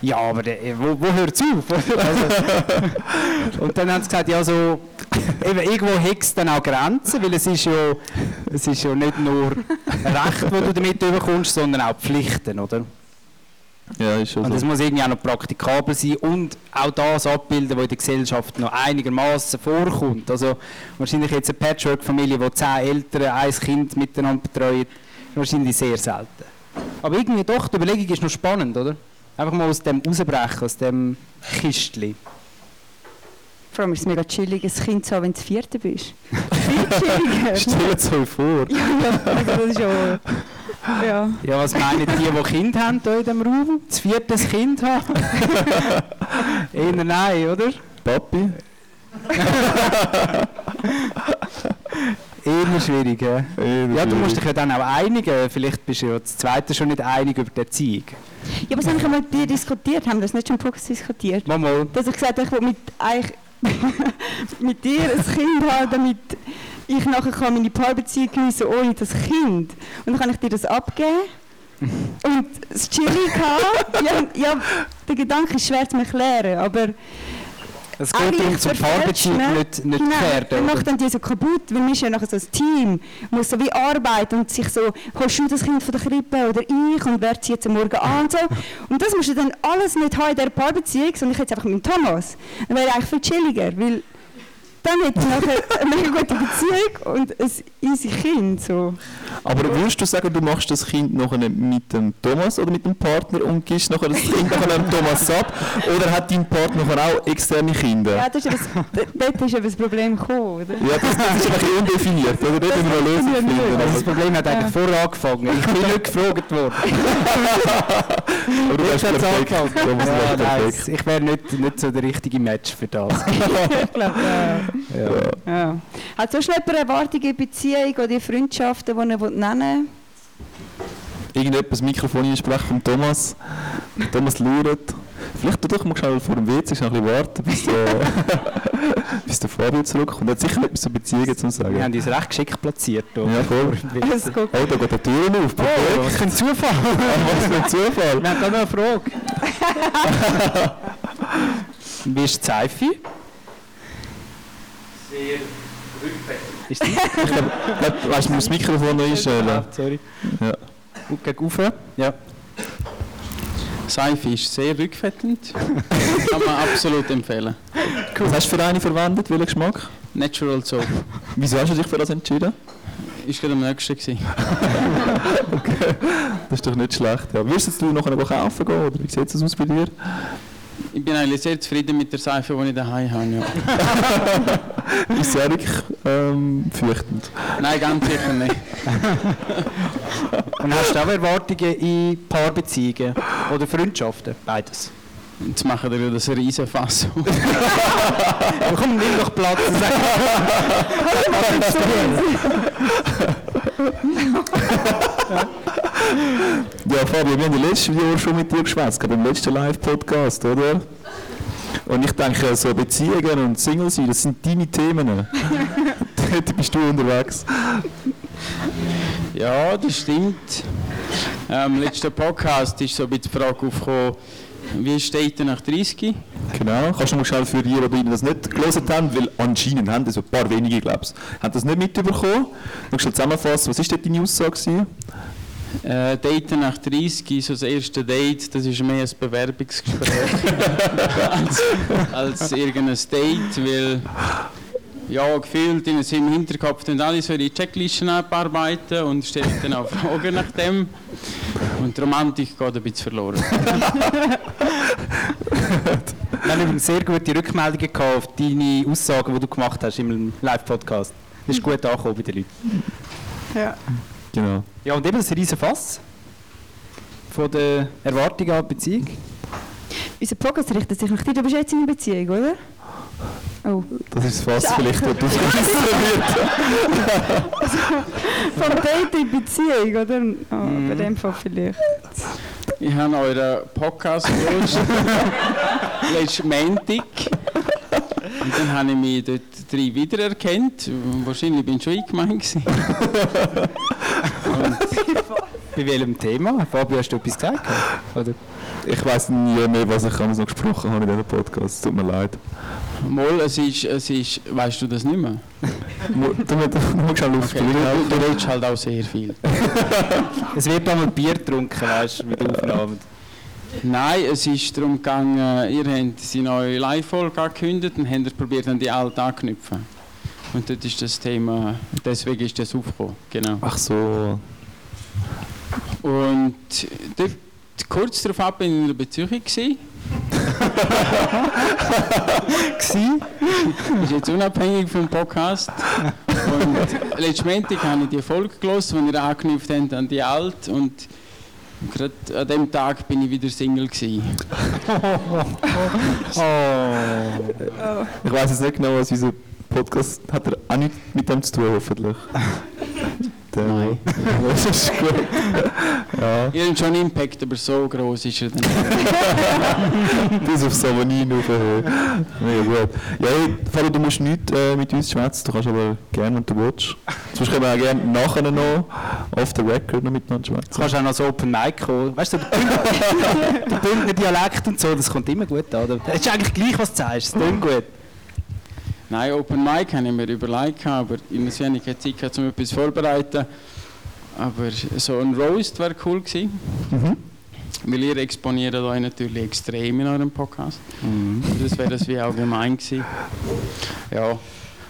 Ja, aber der, wo, wo hört es auf? Also, und dann haben sie gesagt, ja, so, eben, irgendwo es dann auch Grenzen, weil es ist ja, es ist ja nicht nur Recht, das du damit bekommst, sondern auch Pflichten, oder? Ja, ist schon Und es so. muss irgendwie auch noch praktikabel sein und auch das abbilden, was in der Gesellschaft noch einigermaßen vorkommt. Also wahrscheinlich jetzt eine Patchwork-Familie, wo zehn Eltern ein Kind miteinander betreuen, ist wahrscheinlich sehr selten. Aber irgendwie doch, die Überlegung ist noch spannend, oder? Einfach mal aus dem rausbrechen, aus dem Kistchen. Vor allem ist es mega chillig, ein Kind zu haben, wenn du das vierte bist. Viel chilliger. Stell es euch vor. ja, ja, also das ist ja... Ja. Ja, was meinen die, die Kind haben hier in diesem Raum? Das vierte Kind haben? Eher nein, oder? Papi? Eher schwierig, ja. Eher Ja, du musst dich ja dann auch einigen. Vielleicht bist du ja das zweite schon nicht einig über die Erziehung. Ja, aber das haben wir mit dir diskutiert, haben wir das nicht schon Podcast diskutiert? Mal, mal. Dass ich gesagt habe, ich will mit, mit dir ein Kind haben, damit ich nachher kann meine Paarbeziehung geniessen ohne das Kind. Und dann kann ich dir das abgeben. Und das Chillig haben. Ja, ja, der Gedanke ist schwer zu erklären, aber Es geht darum, zum Paarbeziehung nicht, nicht genau, gefährden. Dann oder? macht dann die so kaputt, weil man ist ja nachher so ein Team, muss so wie arbeiten und sich so, holst du das Kind von der Krippe oder ich und wer zieht es am Morgen an und so. Und das musst du dann alles nicht haben in dieser Paarbeziehung, sondern ich jetzt einfach mit dem Thomas. Dann wäre eigentlich viel chilliger, weil dann hätte ich nachher eine mega gute Beziehung und ein easy Kind. So. Aber würdest du sagen, du machst das Kind nachher mit dem Thomas oder mit dem Partner und gibst nachher das Kind nachher dem Thomas ab? Oder hat dein Partner auch externe Kinder? Ja, das ist eben das, dort ist eben das Problem gekommen, oder? Ja, das, das ist ein bisschen undefiniert, oder? Dort müssen wir eine Lösung Das finden. Also Aber, das Problem hat eigentlich vorher angefangen. Ich bin nicht gefragt worden. aber du hast perfekt. angefangen. Thomas, Ja, nein, perfekt. ich wäre nicht, nicht so der richtige Match für das. ich glaube, ja. Ja. Ja. Hat sonst noch jemand Erwartungen in Beziehung oder in Freundschaften, die er nennen Irgendjemand das Mikrofon einsprechen vom Thomas. Thomas lauert. Vielleicht tu doch mal schnell vor dem WC schnell ein bisschen warten, bis der, bis der Fabio zurückkommt. Er hat sicher etwas zu Beziehungen zu Wir sagen. haben uns recht geschickt platziert. hier. Ja, voll. Oh, da geht die Türen auf. Oh, was für ein Zufall. Was für ein Zufall. Wir haben da noch eine Frage. Wie ist die Seife? Sehr rückwärts. Ist die? Ich glaube, weißt du, das Mikrofon noch einstellen. Sorry. Ja. Gut, gegen rauf. Ja. Seife ist sehr rückfettend. Kann man absolut empfehlen. Was hast du für eine verwendet? Welchen Geschmack? Natural Soap. Wieso hast du dich für das entschieden? Ist gerade am nächsten gewesen. Das ist doch nicht schlecht. Ja. Würdest du nachher noch kaufen gehen? Oder wie sieht es aus bei dir? Ich bin eigentlich sehr zufrieden mit der Seife, die ich daheim habe. Ja. Ist wirklich ähm, fürchtend? Nein, ganz sicher nicht. Und hast du auch Erwartungen in Paarbeziehungen oder Freundschaften? Beides. Jetzt machen wir das Riesenfass. Aber komm, nimm doch Platz und sag, Ja, Fabio, wir haben ja letztes Jahr schon mit dir geschwätzt, gerade im letzten Live-Podcast, oder? Und ich denke, so Beziehungen und Single sein, das sind deine Themen. Dort bist du unterwegs. Ja, das stimmt. Ähm, Im letzten Podcast ist so ein bisschen die Frage aufgekommen, wie steht er nach 30? Genau. Kannst du noch schnell für die, die das nicht gelesen haben, weil anscheinend haben das ein paar wenige, glaube ich, haben das nicht mitbekommen. Du schnell zusammenfassen, was war dort deine Aussage? gewesen? Äh, Daten nach 30, so das erste Date, das ist mehr ein Bewerbungsgespräch als, als irgendein Date, weil ja, gefühlt in im Hinterkopf dann alle so ihre Checklisten abarbeiten und stellen dann auch Fragen nach dem. Und die Romantik geht ein bisschen verloren. Wir haben sehr gute Rückmeldungen gehabt auf deine Aussagen, die du gemacht hast im Live-Podcast. Das ist gut angekommen bei den Leuten. Ja. Genau. Ja, und eben das riesen Fass von der Erwartung an die Beziehung. Unser Podcast richtet sich nach dir. Du bist jetzt in einer Beziehung, oder? Oh. Das ist das Fass vielleicht, das aufgerissen wird. Vom Date in Beziehung, oder? Oh, Bei dem Fall vielleicht. Ich habe euren Podcast gehört, letzten Montag. Und dann habe ich mich dort drei wiedererkannt. Wahrscheinlich bin ich schon eingemeint. gewesen. Bei welchem Thema? Fabio, hast du etwas gesagt? Oder? Ich weiß nie mehr, was ich damals noch gesprochen habe in diesem Podcast. Tut mir leid. Mal, es ist, es ist, weißt du das nicht mehr? Du musst musst schnell Okay, aufspielen. du, du redest halt auch sehr viel. Es wird einmal Bier getrunken, weißt du, mit Aufnahmen. Nein, es ist darum gegangen, ihr habt die neue Live-Folge angekündigt und habt probiert, an die alte anknüpfen. Und dort ist das Thema, deswegen ist das aufgekommen. Genau. Ach so. Und dort, kurz darauf ab bin ich in einer Beziehung. Gewesen. Gsi? ist jetzt unabhängig vom Podcast. Und letzten Montag habe ich die Folge gelesen, die ihr angeknüpft habt an die alte. Und gerade an dem Tag bin ich wieder Single. Gewesen. Ich weiß jetzt nicht genau, was unser Podcast hat. Er auch nichts mit dem zu tun, hoffentlich. Nein. Das ist gut. Ja, Ihr habt schon Impact, aber so groß ist er dann nicht. bis auf Savonin aufhören. Mega gut. Ja, Fabio, du musst nicht äh, mit uns schwätzen, du kannst aber gerne, wenn du willst. Sonst können wir auch gerne nachher noch auf the record noch miteinander Du schwätzen. kannst auch noch so Open Mic kommen. Weißt du, der Bündner- Dialekt und so, das kommt immer gut an. oder? Es ist eigentlich gleich, was du sagst. Es klingt gut. Nein, Open Mic habe ich mir überlegt, aber ich muss wenig Zeit gehabt, um etwas vorzubereiten. Aber so ein Roast wäre cool gewesen. Weil ihr exponiert euch natürlich extrem in eurem Podcast. Das wäre das wie allgemein gewesen. Ja.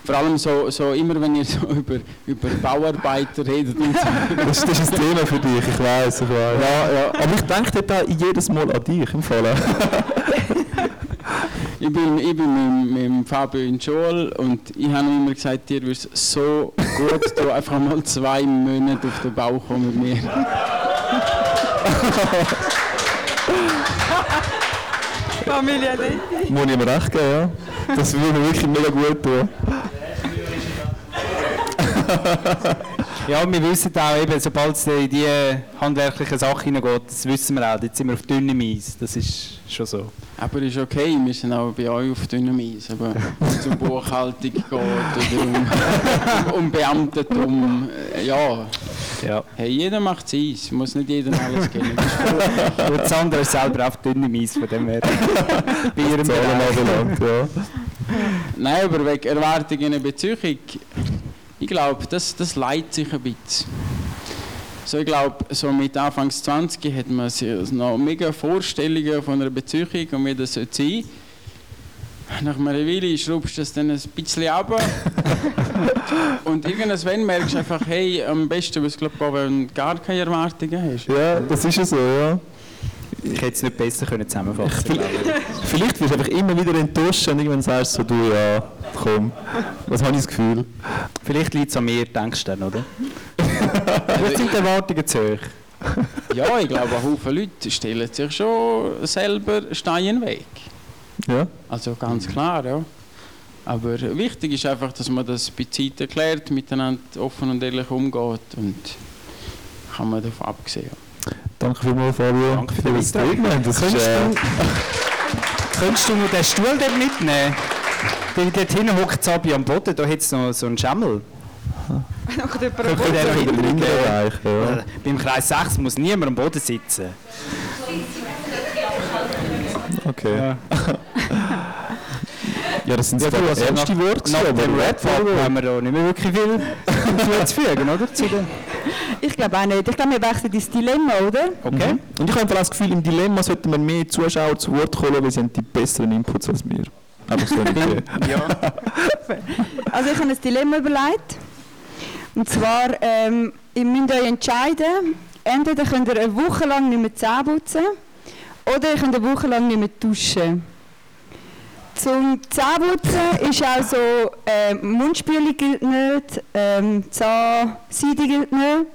Vor allem so, so immer, wenn ihr so über, über Bauarbeiter redet. Das, das ist ein Thema für dich, ich weiß, ich weiß. Ja, ja. Aber ich denke auch jedes Mal an dich im Fall. Ich bin, ich bin mit, mit dem Fabio in der Schule und ich habe ihm immer gesagt, dir es so gut tun, einfach mal zwei Monate auf den Bau kommen mit mir. Familie Detti. Muss ich ihm recht geben, ja. Das würde mir wirklich mega gut tun. Ja, wir wissen auch, eben, sobald es in die handwerkliche Sache hineingeht, das wissen wir auch, jetzt sind wir auf dünnem Eis. Das ist schon so. Aber ist okay, wir sind auch bei euch auf dünnem Eis. Aber wenn es um Buchhaltung geht oder um, um Beamtentum, äh, ja. Ja. Hey, jeder macht Eis, muss nicht jedem alles cool. Und Sandra ist selber auf dünnem Eis, von dem her. Bei ihrem Bereich. ja. Nein, aber wegen Erwartungen in Beziehung, ich glaube, das, das leidet sich ein bisschen. So, ich glaube, so mit Anfangs 20 hat man sich noch mega Vorstellungen von einer Beziehung und wie das sein sollte. Nach einer Weile schraubst du das dann ein bisschen ab. und irgendwann merkst du einfach, hey, am besten was glaub, ich, wenn du gar keine Erwartungen hast. Ja, das ist ja so, ja. Ich hätte es nicht besser können zusammenfassen können. Vielleicht wirst du einfach immer wieder enttäuscht und irgendwann sagst du so, du, ja, komm. Was habe ich das Gefühl? Vielleicht liegt es an mir, denkst du dann, oder? Oder sind die Erwartungen zu hoch? Ja, ich glaube, ein Haufen Leute stellen sich schon selber Steine Weg. Ja. Also ganz klar, ja. Aber wichtig ist einfach, dass man das bei Zeit erklärt, miteinander offen und ehrlich umgeht und kann man davon abgesehen. Danke vielmals, Fabio, Danke für das. Statement. Das ist, Könntest äh, du, könntest du noch den Stuhl dort mitnehmen? Weil dort hinten hockt Sabi am Boden, da hat es noch so einen Schemmel. Noch der? Bereich, ja. Äh, Beim Kreis 6 muss niemand am Boden sitzen. Okay. Ja. Ja, das sind Ja, zwar also ernste Worte, Nach aber- dem Red Bull haben wir da nicht mehr wirklich viel hinzuzufügen, oder? Zu den Ich glaube auch nicht. Ich glaube, wir wechseln ins Dilemma, oder? okay. Mhm. Und ich habe einfach das Gefühl, im Dilemma sollten wir mehr Zuschauer zu Wort kommen, weil sie haben die besseren Inputs als wir. Einfach so eine Idee. Also ich habe ein Dilemma überlegt. Und zwar, ähm, ihr müsst euch entscheiden, entweder könnt ihr eine Woche lang nicht mehr Zähne putzen oder ihr könnt eine Woche lang nicht mehr duschen. Zum Zähneputzen ist auch so, äh, Mundspülung gilt nicht, ähm, Zahnseide gilt nicht.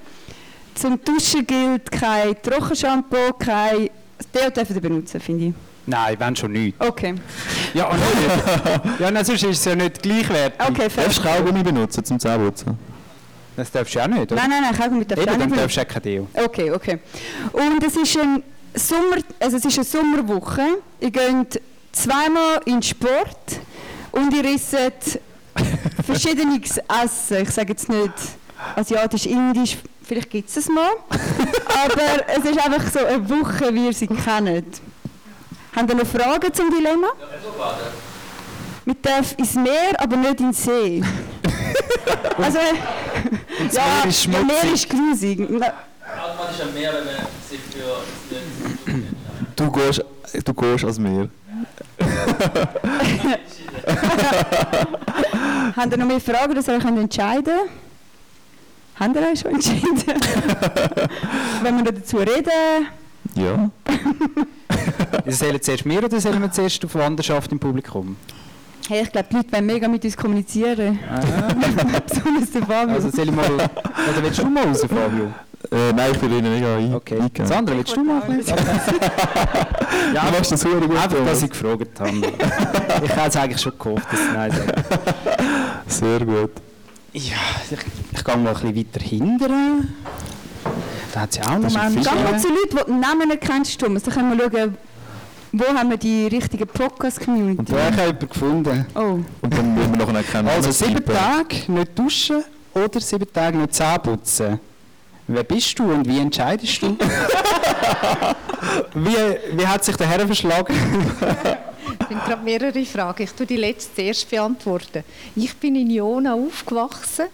Zum Duschen gilt kein Trockenshampoo, kein... Deo dürft ihr benutzen, finde ich. Nein, wenn schon nicht. Okay. Ja, und ja, nein, sonst ist es ja nicht gleichwertig. Okay, fair. Darfst du Kaugummi benutzen zum Zähneputzen? Das darfst du auch nicht, oder? Nein, nein, nein, Kaugummi darfst du auch Eben, nicht dann benutzen. darfst du auch kein Deo. Okay, okay. Und es ist ein Sommer, also es ist eine Sommerwoche. Ihr geht zweimal in Sport und ihr esst verschiedenes Essen. Ich sage jetzt nicht asiatisch, indisch, vielleicht gibt es es mal. Aber es ist einfach so eine Woche, wie ihr sie kennt. Habt ihr noch Fragen zum Dilemma? Wir dürfen ins Meer, aber nicht in den See. also, ja, Meer ist ja, Meer schmutzig. ist grusig. Automatisch am Meer, wenn man sich für Du gehst, du gehst als mir. Habt ihr noch mehr Fragen, dass ihr euch entscheiden könnt? Habt ihr euch schon entschieden? Wenn wir noch dazu reden. Ja. Sollen zuerst wir oder sollen wir zuerst auf Wanderschaft im Publikum? Hey, ich glaube, die Leute wollen mega mit uns kommunizieren. Besonders der Fabio. Also soll ich mal... Oder willst du mal raus, Fabio? Äh, nein, ich will Ihnen mega ein. Okay. eingehen. Sandra, willst du mal ein bisschen? Ja, du machst das super gut. Einfach, dass ich gefragt habe. ich habe es eigentlich schon gehofft, dass sie Nein sagen. Sehr gut. Ja, ich, ich gehe mal ein bisschen weiter hinten. Da hat es ja auch noch Menschen. Geh mal zu Leuten, die den Namen nicht kennst, Thomas. Dann können wir schauen, wo haben wir die richtige Podcast-Community. Ja, ich habe jemanden gefunden. Oh, Und dann will man noch erkennen. Also sieben Tage nicht duschen oder sieben Tage nicht Zähne putzen. Wer bist du und wie entscheidest du? wie, wie hat sich der Herr verschlagen? Es sind gerade mehrere Fragen. Ich tue die letzte zuerst beantworten. Ich bin in Jona aufgewachsen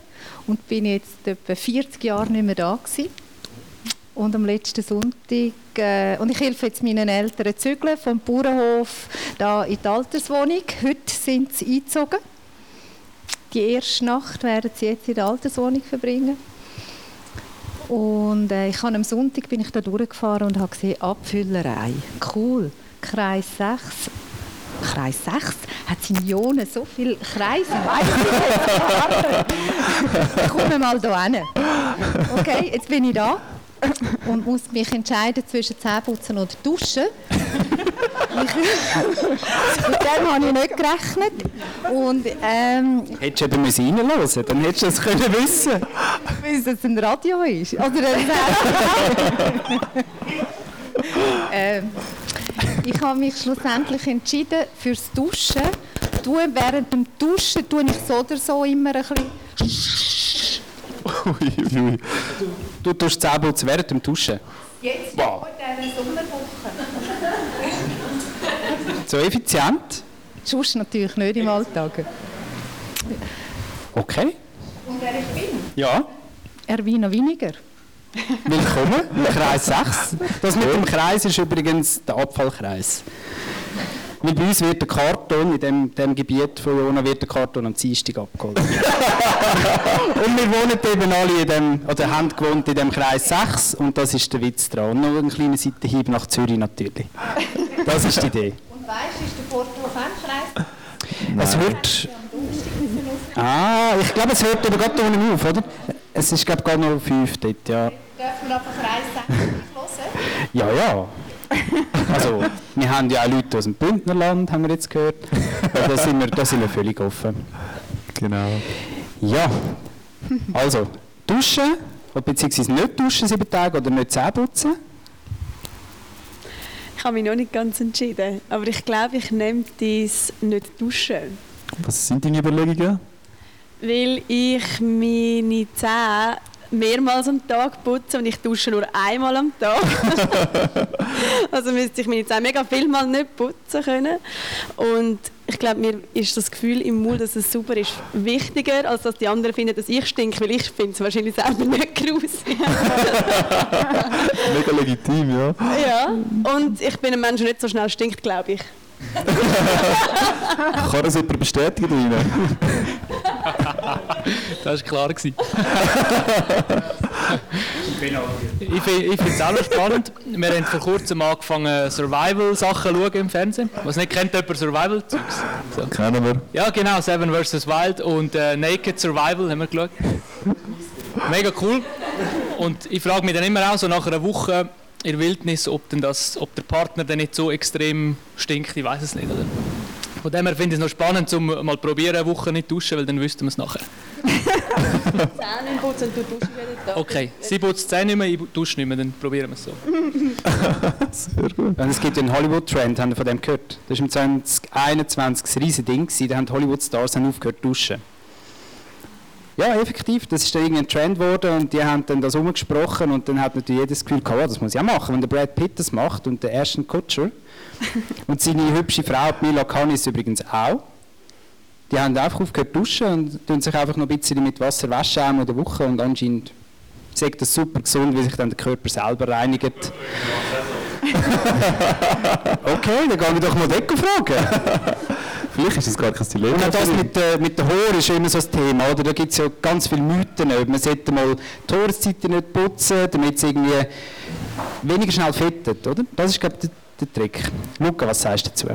und bin jetzt etwa 40 Jahre nicht mehr da gewesen. Und am letzten Sonntag, äh, und ich helfe jetzt meinen Eltern zügeln vom Bauernhof da in die Alterswohnung. Heute sind sie eingezogen. Die erste Nacht werden sie jetzt in der Alterswohnung verbringen. Und äh, ich habe am Sonntag bin ich da durchgefahren und habe gesehen, Abfüllerei. Cool. Kreis 6. Kreis 6? Hat in Ionen so viele Kreise? Weiss ich komme mal hier hin. Okay, jetzt bin ich da und muss mich entscheiden zwischen Zähneputzen oder Duschen. Ich, mit dem habe ich nicht gerechnet. Und ähm, Hättest du eben müssen reinhören müssen, dann hättest du das können wissen weil es ein Radio ist. Oder ein ähm, ich habe mich schlussendlich entschieden fürs Duschen. Tue, während dem Duschen tue ich so oder so immer ein bisschen. Ui, ui. Du tust Zähne putzen während dem Duschen. Jetzt Wow. vor dieser Sommerwoche. So effizient. Sonst natürlich nicht im Alltag. Okay. Und wer ich bin? Ja. Erwina Winiger. Willkommen im Kreis 6. Das mit dem Kreis ist übrigens der Abfallkreis. Weil bei uns wird der Karton, in dem, dem Gebiet von Jona, wird der Karton am Dienstag abgeholt. und wir wohnen eben alle in dem, oder haben gewohnt in dem Kreis 6 und das ist der Witz dran. Und noch ein kleiner Seitenhieb nach Zürich natürlich. Das ist die Idee. Und weißt du, ist der Porto auf einem Kreis? Es hört... Ah, ich glaube, es hört aber gerade unten auf, oder? Es ist, glaube ich, gerade noch 5 dort, ja. Dürfen wir auf den Kreis 6 hören? Ja, ja. Also, wir haben ja auch Leute aus dem Bündnerland, haben wir jetzt gehört. Da sind wir, da sind wir völlig offen. Genau. Ja, also, duschen, beziehungsweise nicht duschen sieben Tage oder nicht Zähne putzen. Ich habe mich noch nicht ganz entschieden, aber ich glaube, ich nehme dies nicht duschen. Was sind deine Überlegungen? Weil ich meine Zähne mehrmals am Tag putze und ich dusche nur einmal am Tag. also müsste ich meine Zähne mega viel mal nicht putzen können. Und ich glaube, mir ist das Gefühl im Mund, dass es super ist, wichtiger, als dass die anderen finden, dass ich stinke, weil ich finde es wahrscheinlich selber nicht grusig. Mega legitim, ja. ja, und ich bin ein Mensch, der nicht so schnell stinkt, glaube ich. Kann das jemand bestätigen? Das war klar. gewesen. ich finde es auch noch spannend. Wir haben vor kurzem angefangen, Survival-Sachen zu schauen im Fernsehen. Was nicht kennt, jemand Survival-Zeugs? So. Kennen wir. Ja, genau, Seven vs. Wild und äh, Naked Survival haben wir geschaut. Mega cool. Und ich frage mich dann immer auch so nach einer Woche in der Wildnis, ob, denn das, ob der Partner dann nicht so extrem stinkt, ich weiß es nicht. Oder? Von dem her finde ich es noch spannend, um mal probieren, eine Woche nicht duschen, weil dann wüssten wir es nachher. Zähne putzen und du duschst jeden Tag. Okay, sie putzt Zähne nicht mehr, ich dusche nicht mehr, dann probieren wir es so. Sehr gut. Und es gibt einen Hollywood-Trend, haben wir von dem gehört? Das war im 2021 ein riesiges Ding, gewesen, da haben Hollywood-Stars aufgehört zu duschen. Ja, effektiv, das ist dann irgendein Trend geworden und die haben dann das umgesprochen und dann hat natürlich jedes Gefühl gehabt, oh, das muss ich auch machen, wenn der Brad Pitt das macht und der Ashton Kutcher und seine hübsche Frau Mila Kunis übrigens auch. Die haben einfach aufgehört zu duschen und tun sich einfach noch ein bisschen mit Wasser waschen einmal in der Woche und anscheinend sagt das super gesund, wie sich dann der Körper selber reinigt. okay, dann gehe ich doch mal Deko fragen. Vielleicht ist das gar kein Dilemma. Und das mit, äh, mit den Haaren ist immer so ein Thema, oder? Da gibt es ja ganz viele Mythen. Man sollte mal die Haareszeiten nicht putzen, damit es irgendwie weniger schnell fettet, oder? Das ist, glaube ich, der, der Trick. Luca, was sagst du dazu?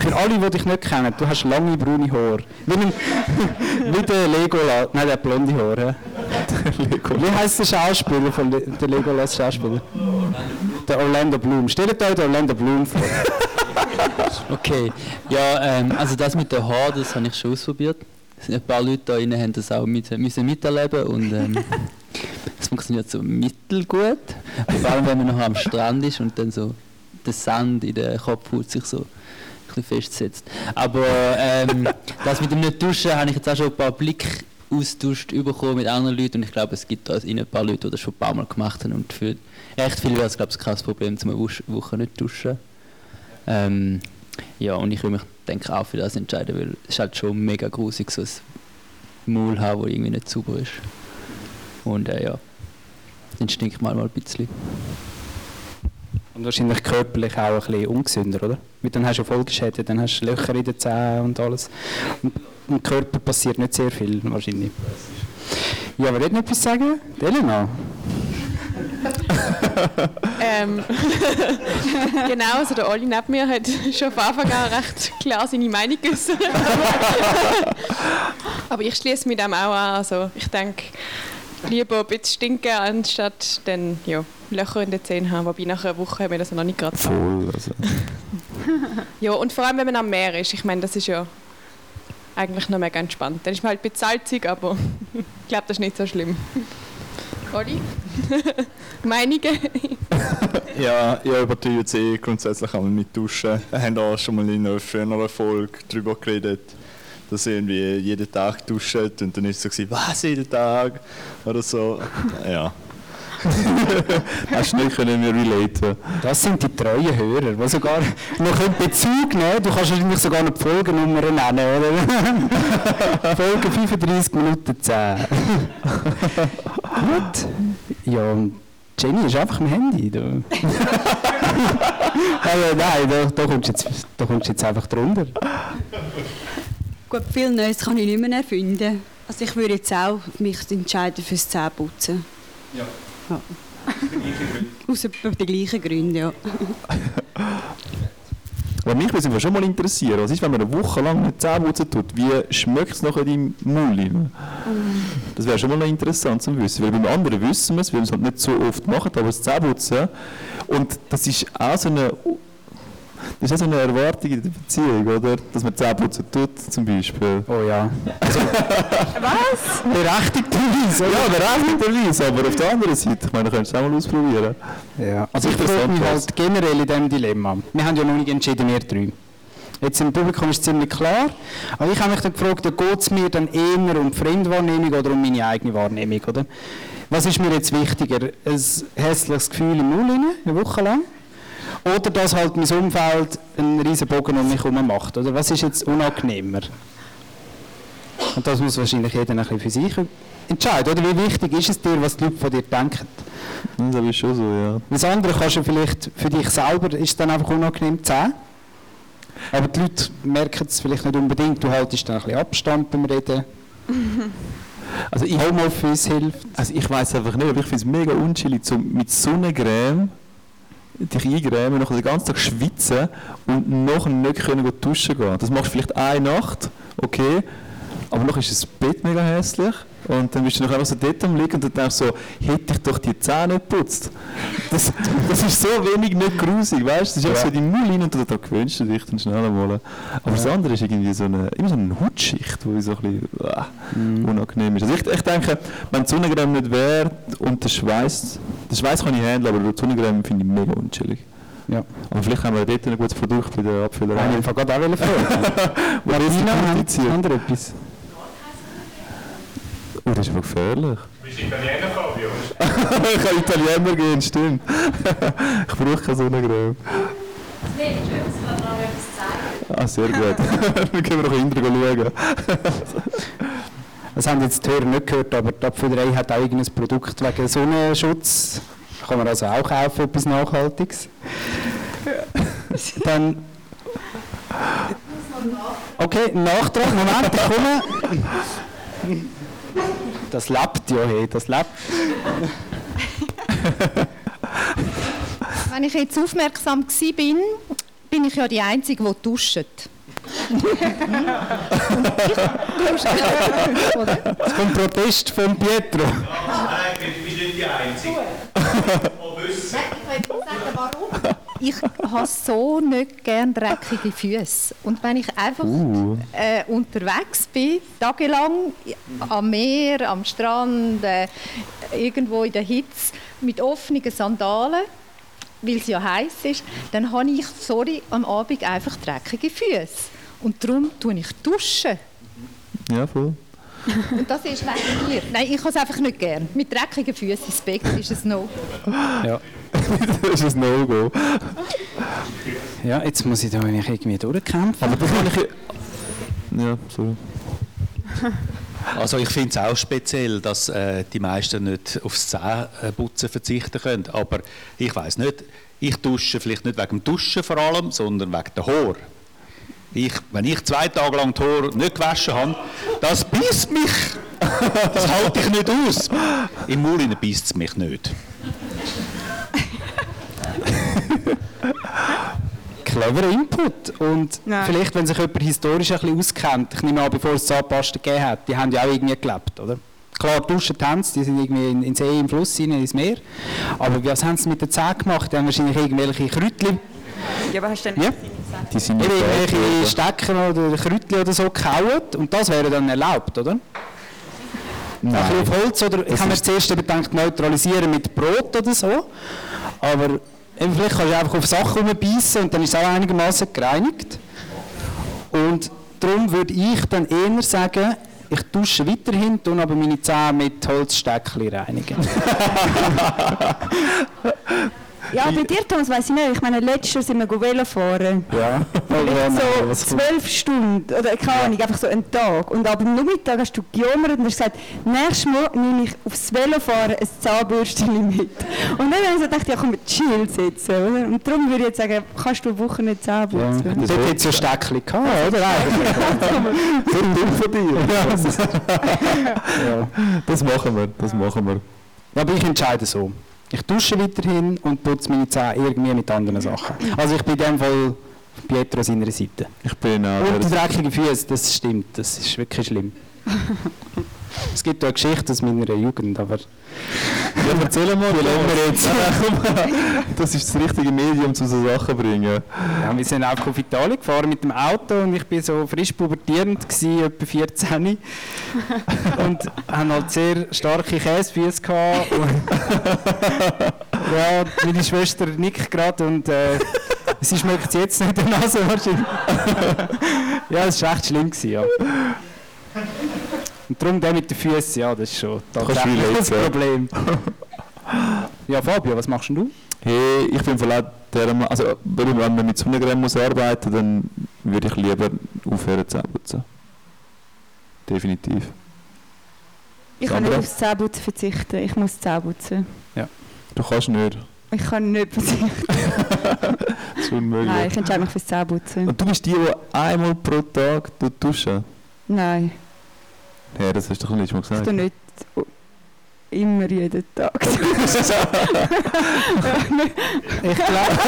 Für alle, die dich nicht kennen, du hast lange braune Haare. Wie, ein, wie der Legolas, nein, der hat blonde Haare. Wie heißt der Schauspieler von Le der Legolas Schauspieler? Der Orlando Bloom. Stellt euch den Orlando Bloom vor. Okay, ja, ähm, also das mit den Haaren, das habe ich schon ausprobiert. Ein paar Leute da drin haben das auch mit, müssen miterleben und ähm, es funktioniert so mittelgut. Vor allem, wenn man noch am Strand ist und dann so der Sand in der Kopfhaut sich so festsetzt. Aber ähm, das mit dem nicht duschen habe ich jetzt auch schon ein paar Blick austauscht bekommen mit anderen Leuten und ich glaube, es gibt da ein paar Leute, die das schon ein paar Mal gemacht haben und für recht viele wäre es glaube ich kein Problem, zum eine Woche nicht duschen. Ähm, ja, und ich würde mich denke auch für das entscheiden, weil es ist halt schon mega grusig, so ein Maul haben, das irgendwie nicht sauber ist. Und äh, ja, dann stinkt mal ein bisschen. Und wahrscheinlich körperlich auch ein bisschen ungesünder, oder? Weil dann hast du Folgeschäden, dann hast du Löcher in den Zähnen und alles. Und im Körper passiert nicht sehr viel, wahrscheinlich. Ja, wer will noch etwas sagen? Elena? ähm, genau, also der Oli neben mir hat schon von Anfang an recht klar seine Meinung geäußert. Aber ich schließe mit dem auch an. Also ich denke, lieber ein bisschen stinken, anstatt dann ja, Löcher in den Zähnen haben. Wobei nach einer Woche haben wir das noch nicht gerade Voll, also. Ja, und vor allem, wenn man am Meer ist. Ich meine, das ist ja eigentlich noch mega entspannt. Dann ist man halt ein bisschen salzig, aber ich glaube, das ist nicht so schlimm. Oli? Meinungen? Ja, ich übertreibe jetzt eh grundsätzlich einmal mit Duschen. Wir haben auch schon mal in einer früheren Folge darüber geredet, dass irgendwie jeden Tag duschen und dann ist es so, was, jeden Tag? Oder so. Ja. Hast du nicht können wir relaten? Das sind die treuen Hörer, die sogar noch einen Bezug nehmen Du kannst wahrscheinlich sogar noch die Folgennummer nennen, oder? Folge 35 Minuten 10. Gut. Ja, Jenny ist einfach am Handy. Da. also, nein, da, da, kommst du jetzt, da kommst du jetzt einfach drunter. Gut, viel Neues kann ich nicht mehr erfinden. Also ich würde jetzt auch mich entscheiden fürs Zähneputzen. Ja. Aus den gleichen Gründen, ja. Aber mich würde schon mal interessieren, was ist, wenn man eine Woche lang nicht Zähne putzen tut? Wie schmeckt es nachher in deinem Mund? rein? Das wäre schon mal interessant zu wissen, weil beim anderen wissen wir es, weil wir es halt nicht so oft machen, aber das Zähneputzen, und das ist auch so eine, das ist auch so eine Erwartung in der Beziehung, oder? Dass man Zähneputzen tut, zum Beispiel. Oh ja. Was? Berechtigterweise. Ja, berechtigterweise, aber auf der anderen Seite, ich meine, könntest du es auch mal ausprobieren. Ja. Also ich frage mich halt generell in diesem Dilemma. Wir haben ja noch nicht entschieden, wir drei. Jetzt im Publikum ist es ziemlich klar. Aber ich habe mich dann gefragt, geht es mir dann eher um die Fremdwahrnehmung oder um meine eigene Wahrnehmung? Oder? Was ist mir jetzt wichtiger? Ein hässliches Gefühl im Mund, rein, eine Woche lang? Oder dass halt mein Umfeld einen riesen Bogen um mich herum macht? Oder was ist jetzt unangenehmer? Und das muss wahrscheinlich jeder ein bisschen für sich entscheiden. Oder wie wichtig ist es dir, was die Leute von dir denken? Das ist schon so, ja. Das andere kannst du vielleicht für dich selber, ist es dann einfach unangenehm zu sehen. Aber die Leute merken es vielleicht nicht unbedingt. Du haltest dann ein bisschen Abstand beim Reden. Also ich, Homeoffice hilft. Also ich weiß einfach nicht, aber ich finde es mega unchillig, so mit Sonnencreme dich eingrämen, nachher den ganzen Tag schwitzen und nachher nicht können duschen gehen. Das machst du vielleicht eine Nacht, okay, aber nachher ist das Bett mega hässlich und dann bist du noch einfach so dort am liegen und dann denkst so, hätte ich doch die Zähne nicht geputzt. Das, das ist so wenig nicht grusig, weißt du? Das ist einfach so die Müll rein und da gewöhnst du dich dann schnell einmal. Aber das andere ist irgendwie so eine, immer so eine Hautschicht, die so ein bisschen äh, unangenehm ist. Also ich, ich denke, wenn die Sonnencreme nicht wäre und der Schweiß, der Schweiß kann ich handeln, aber die Sonnencreme finde ich mega unchillig. Ja. Aber vielleicht haben wir dort ein gutes Produkt bei der Abfüllerei. Nein, ich wollte gerade auch fragen. Marina, haben andere etwas? Oh, das ist aber gefährlich. Du bist Italiener, Fabio. ich kann Italiener gehen, stimmt. ich brauche keine Sonnencreme. Nein, ich kann noch etwas zeigen. Ah, sehr gut. Dann gehen wir noch hinterher schauen. Das haben jetzt die Hörer nicht gehört, aber die Abfüllerei hat auch irgendein Produkt wegen Sonnenschutz. Kann man also auch kaufen, etwas Nachhaltiges. Dann... Okay, Nachtrag, Moment, ich komme. Das lebt ja, hey, das lebt. Wenn ich jetzt aufmerksam war, bin, bin ich ja die Einzige, die duscht. Das kommt Protest von Pietro. Nein, ich bin nicht die Einzige. Ich habe so nicht gern dreckige Füße. Und wenn ich einfach Uh. äh, unterwegs bin, tagelang am Meer, am Strand, äh, irgendwo in der Hitze, mit offenen Sandalen, weil es ja heiß ist, dann habe ich, sorry, am Abend einfach dreckige Füße. Und darum tue ich duschen. Ja, voll. Und das ist wegen mir. Nein, ich habe es einfach nicht gern. Mit dreckigen Füßen ins Bett ist es no. Ja. das ist ein No-Go. Ja, jetzt muss ich da eigentlich irgendwie durchkämpfen. Aber das kann ich... Ja, sorry. Also ich finde es auch speziell, dass äh, die meisten nicht aufs Zähneputzen verzichten können. Aber ich weiß nicht, ich dusche vielleicht nicht wegen dem Duschen vor allem, sondern wegen der Haare. Ich, wenn ich zwei Tage lang die Haare nicht gewaschen habe, das beißt mich. Das halte ich nicht aus. Im Mund beißt es mich nicht. Cleverer Input. Und Nein. vielleicht, wenn sich jemand historisch ein bisschen auskennt, ich nehme an, bevor es Zahnpasta gegeben hat, die haben ja auch irgendwie gelebt, oder? Klar, duschen haben sie, die sind irgendwie in, in den See, im Fluss rein, ins Meer. Aber was haben sie mit den Zähnen gemacht? Die haben wahrscheinlich irgendwelche Kräutchen, Ja, aber hast du dann Ja. Die sind nicht irgendwelche Stecken oder Kräutchen oder so gehauen und das wäre dann erlaubt, oder? Ein bisschen auf Holz oder ich habe mir zuerst gedacht, neutralisieren mit Brot oder so. Aber vielleicht kannst du einfach auf Sachen rumbeissen und dann ist es auch einigermaßen gereinigt. Und darum würde ich dann eher sagen, ich dusche weiterhin, tue aber meine Zähne mit Holzsteckchen reinigen. Ja, bei dir, Thomas, weiss ich nicht. Ich meine, letztes Jahr sind wir go Velo fahren. Ja. So zwölf Stunden, oder keine Ahnung, einfach so einen Tag. Und ab dem Nachmittag hast du gejammert und hast gesagt, nächstes Mal nehme ich aufs Velofahren ein Zahnbürstchen mit. Und dann habe ich so gedacht, ja komm, chill sitzen, oder? Und darum würde ich jetzt sagen, kannst du eine Woche nicht putzen. Ja. Dort hätte es ja Steckchen gehabt, oder? So dumm von dir. Ja. Das machen wir, das machen wir. Aber ich entscheide so. Ich dusche weiterhin und putze meine Zähne irgendwie mit anderen Sachen. Also ich bin in dem Fall Pietro seiner Seite. Ich bin auch... Und die dreckigen Füße, das stimmt, das ist wirklich schlimm. es gibt ja eine Geschichte aus meiner Jugend, aber... Ja, erzähl mal, die lassen wir jetzt. Das ist das richtige Medium, um so Sachen zu bringen. Ja, wir sind auch auf Italien gefahren mit dem Auto und ich bin so frisch pubertierend gewesen, etwa 14 und haben halt sehr starke Käsefüße gehabt. Ja, meine Schwester nickt gerade und äh, sie schmeckt jetzt nicht in der Nase wahrscheinlich. ja, das war echt schlimm gewesen, ja. Und darum der mit den Füßen, ja, das ist schon tatsächlich das. Problem. ja, Fabio, was machst du? Hey, ich bin von der Ma- also wenn man mit Sonnencreme muss arbeiten, dann würde ich lieber aufhören zu putzen. Definitiv. Ich kann nicht aufs Zähneputzen verzichten, ich muss Zähne putzen. Du kannst nicht. Ich kann nicht verzichten. Das ist unmöglich. Nein, ich entscheide mich fürs Zähneputzen. Und du bist die, die einmal pro Tag duschen? Nein, Ja, das hast du doch letztes Mal ich gesagt. tue nicht immer jeden Tag. Ich glaube,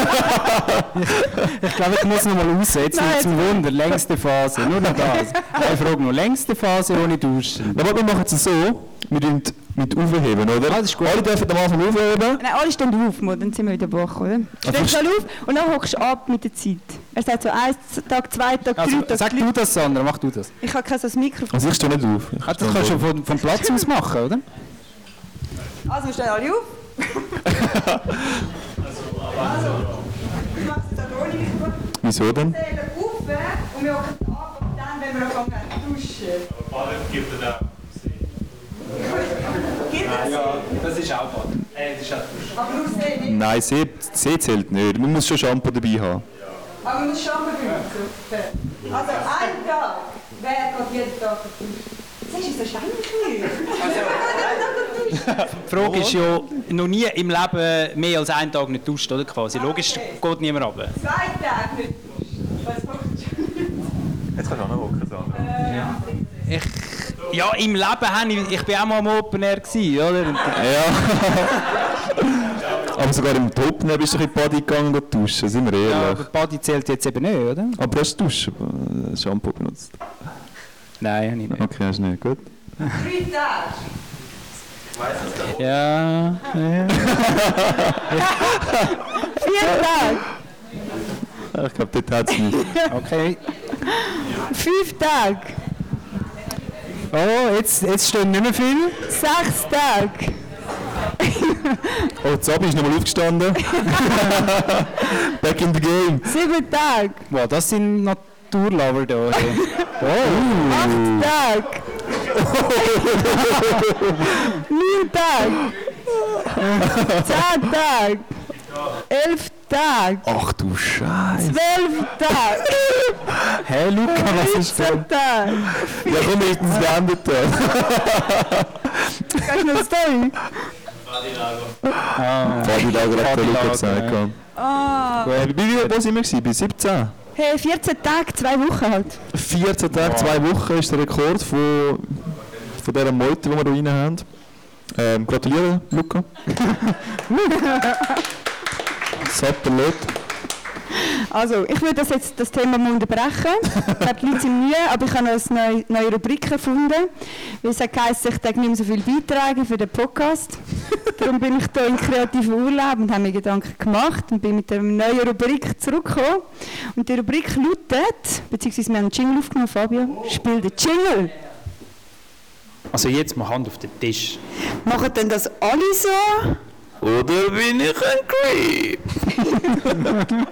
ich, glaub, ich muss noch mal raus. Jetzt Nein, zum Wunder. Längste Phase. Nur noch das. Ich frage noch. Längste Phase ohne Duschen. Aber wir machen es so, wir tun mit aufheben, oder? Alles gut. Alle dürfen am Anfang aufheben. Nein, alle stehen auf, Mo, dann sind wir wieder wach, oder? Also Stehst mal auf und dann hockst du ab mit der Zeit. Er sagt so, eins Tag, zwei Tag, drei Also, Tag. sag du das, Sandra. Mach du das. Ich habe kein so ein Mikrofon. Also ich stehe nicht auf. Ich Ah, das kannst du vom, vom Platz aus machen, oder? Also, wir stehen alle auf. also, ich mache es jetzt ohne Mikrofon. Wieso denn? Wir zählen auf und wir hocken ab und dann, wenn wir anfangen zu duschen. gibt es auch. Es? das ist auch Bad. Äh, das ist auch. Nein, See, See zählt nicht. Man muss schon Shampoo dabei haben. Aber man muss Shampoo benutzen. Also, ein Tag. Wer geht jeden Tag duschen? Siehst du, so Die Frage ist ja, noch nie im Leben mehr als einen Tag nicht duscht, oder? Quasi. Logisch geht niemand runter. Zwei Tage nicht duschen. Was macht Jetzt kannst du auch noch hocken, Sandra. Ich, ja, im Leben habe ich, ich bin auch mal am Open Air gewesen, oder? Und, Aber sogar im Topner bist du in die Body gegangen und duschen, sind wir ehrlich. ja, aber Body zählt jetzt eben nicht, oder? Aber du hast duschen, äh, Shampoo benutzt. Nein, habe ich nicht. Okay, hast du nicht, gut. Drei Tage. Ja, ja. Vier Tage. Ich glaube, dort hat es nicht. Okay. Fünf Tage. Oh, jetzt, jetzt stehen nicht mehr viel. Sechs Tage. Oh, Zabi ist nochmal aufgestanden. Back in the game. Sieben Tage. Wow, das sind Naturlover da. Oh. Acht Tage. Neun Tage. Zehn Tage. Elf Tage. Ach du Scheiße. Zwölf Tage. Hey Luca, was ist das? 13 Tage. Ja, komm, wir hätten es beendet. Kannst du eine Story? Ah. Fabi Lager hat der Luca gesagt. ja. Ah. Wie wo sind wir? Bei 17? Hey, 14 Tage, zwei Wochen halt. 14 Tage, zwei Wochen ist der Rekord von, von dieser Meute, die wir hier rein haben. Ähm, gratuliere, Luca. Sapperlot. Also, ich würde das jetzt das Thema mal unterbrechen. Ich glaube, die Leute sind müde, aber ich habe noch eine neue, neue Rubrik gefunden. Weil es hat geheißen, ich darf nicht mehr so viel beitragen für den Podcast. Darum bin ich hier in kreativen Urlaub und habe mir Gedanken gemacht und bin mit einer neuen Rubrik zurückgekommen. Und die Rubrik lautet, beziehungsweise wir haben einen Jingle aufgenommen, Fabio, spiel den Jingle. Also jetzt mal Hand auf den Tisch. Machen denn das alle so? Oder bin ich ein Creep?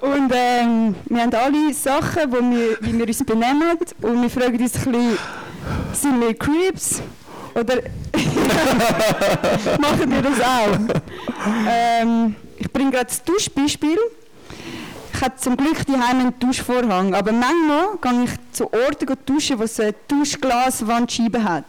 Und ähm, wir haben alle Sachen, wo wir, wie wir uns benehmen. Und wir fragen uns ein bisschen, sind wir Creeps Oder machen ihr das auch? Ähm, ich bringe gerade das Duschbeispiel. Ich habe zum Glück die einen Duschvorhang, aber manchmal gehe ich zu Orten duschen, wo es eine Duschglaswandscheibe hat.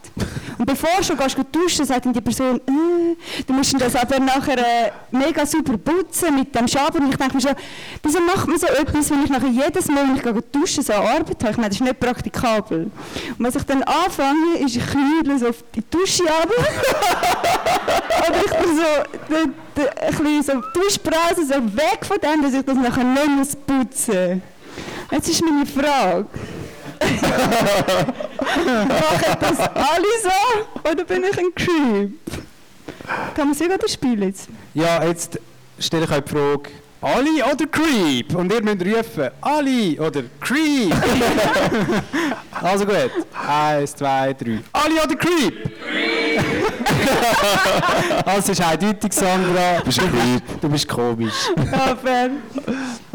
Und bevor du schon gehst go duschen, sagt die Person, äh, du musst das aber nachher äh, mega super putzen mit dem Schaben. Und ich denke mir schon, wieso macht man so etwas, wenn ich nachher jedes Mal, wenn ich gehe duschen, so Arbeit habe? Ich meine, das ist nicht praktikabel. Und was ich dann anfange, ist, ich knüdle so auf die Dusche runter. Oder ich bin so, de, de, ein bisschen so Duschbrause, so weg von dem, dass ich das nachher nicht muss putzen Jetzt ist meine Frage. Machen das alle so? Oder bin ich ein Creep? Kann man sogar das Spiel jetzt? Ja, jetzt stelle ich euch die Frage, Ali oder Creep? Und ihr müsst rufen, Ali oder Creep. also gut, eins, zwei, drei. Ali oder Creep? also es ist eindeutig, Sandra. Du bist Creep. Du bist komisch. Ja, fair.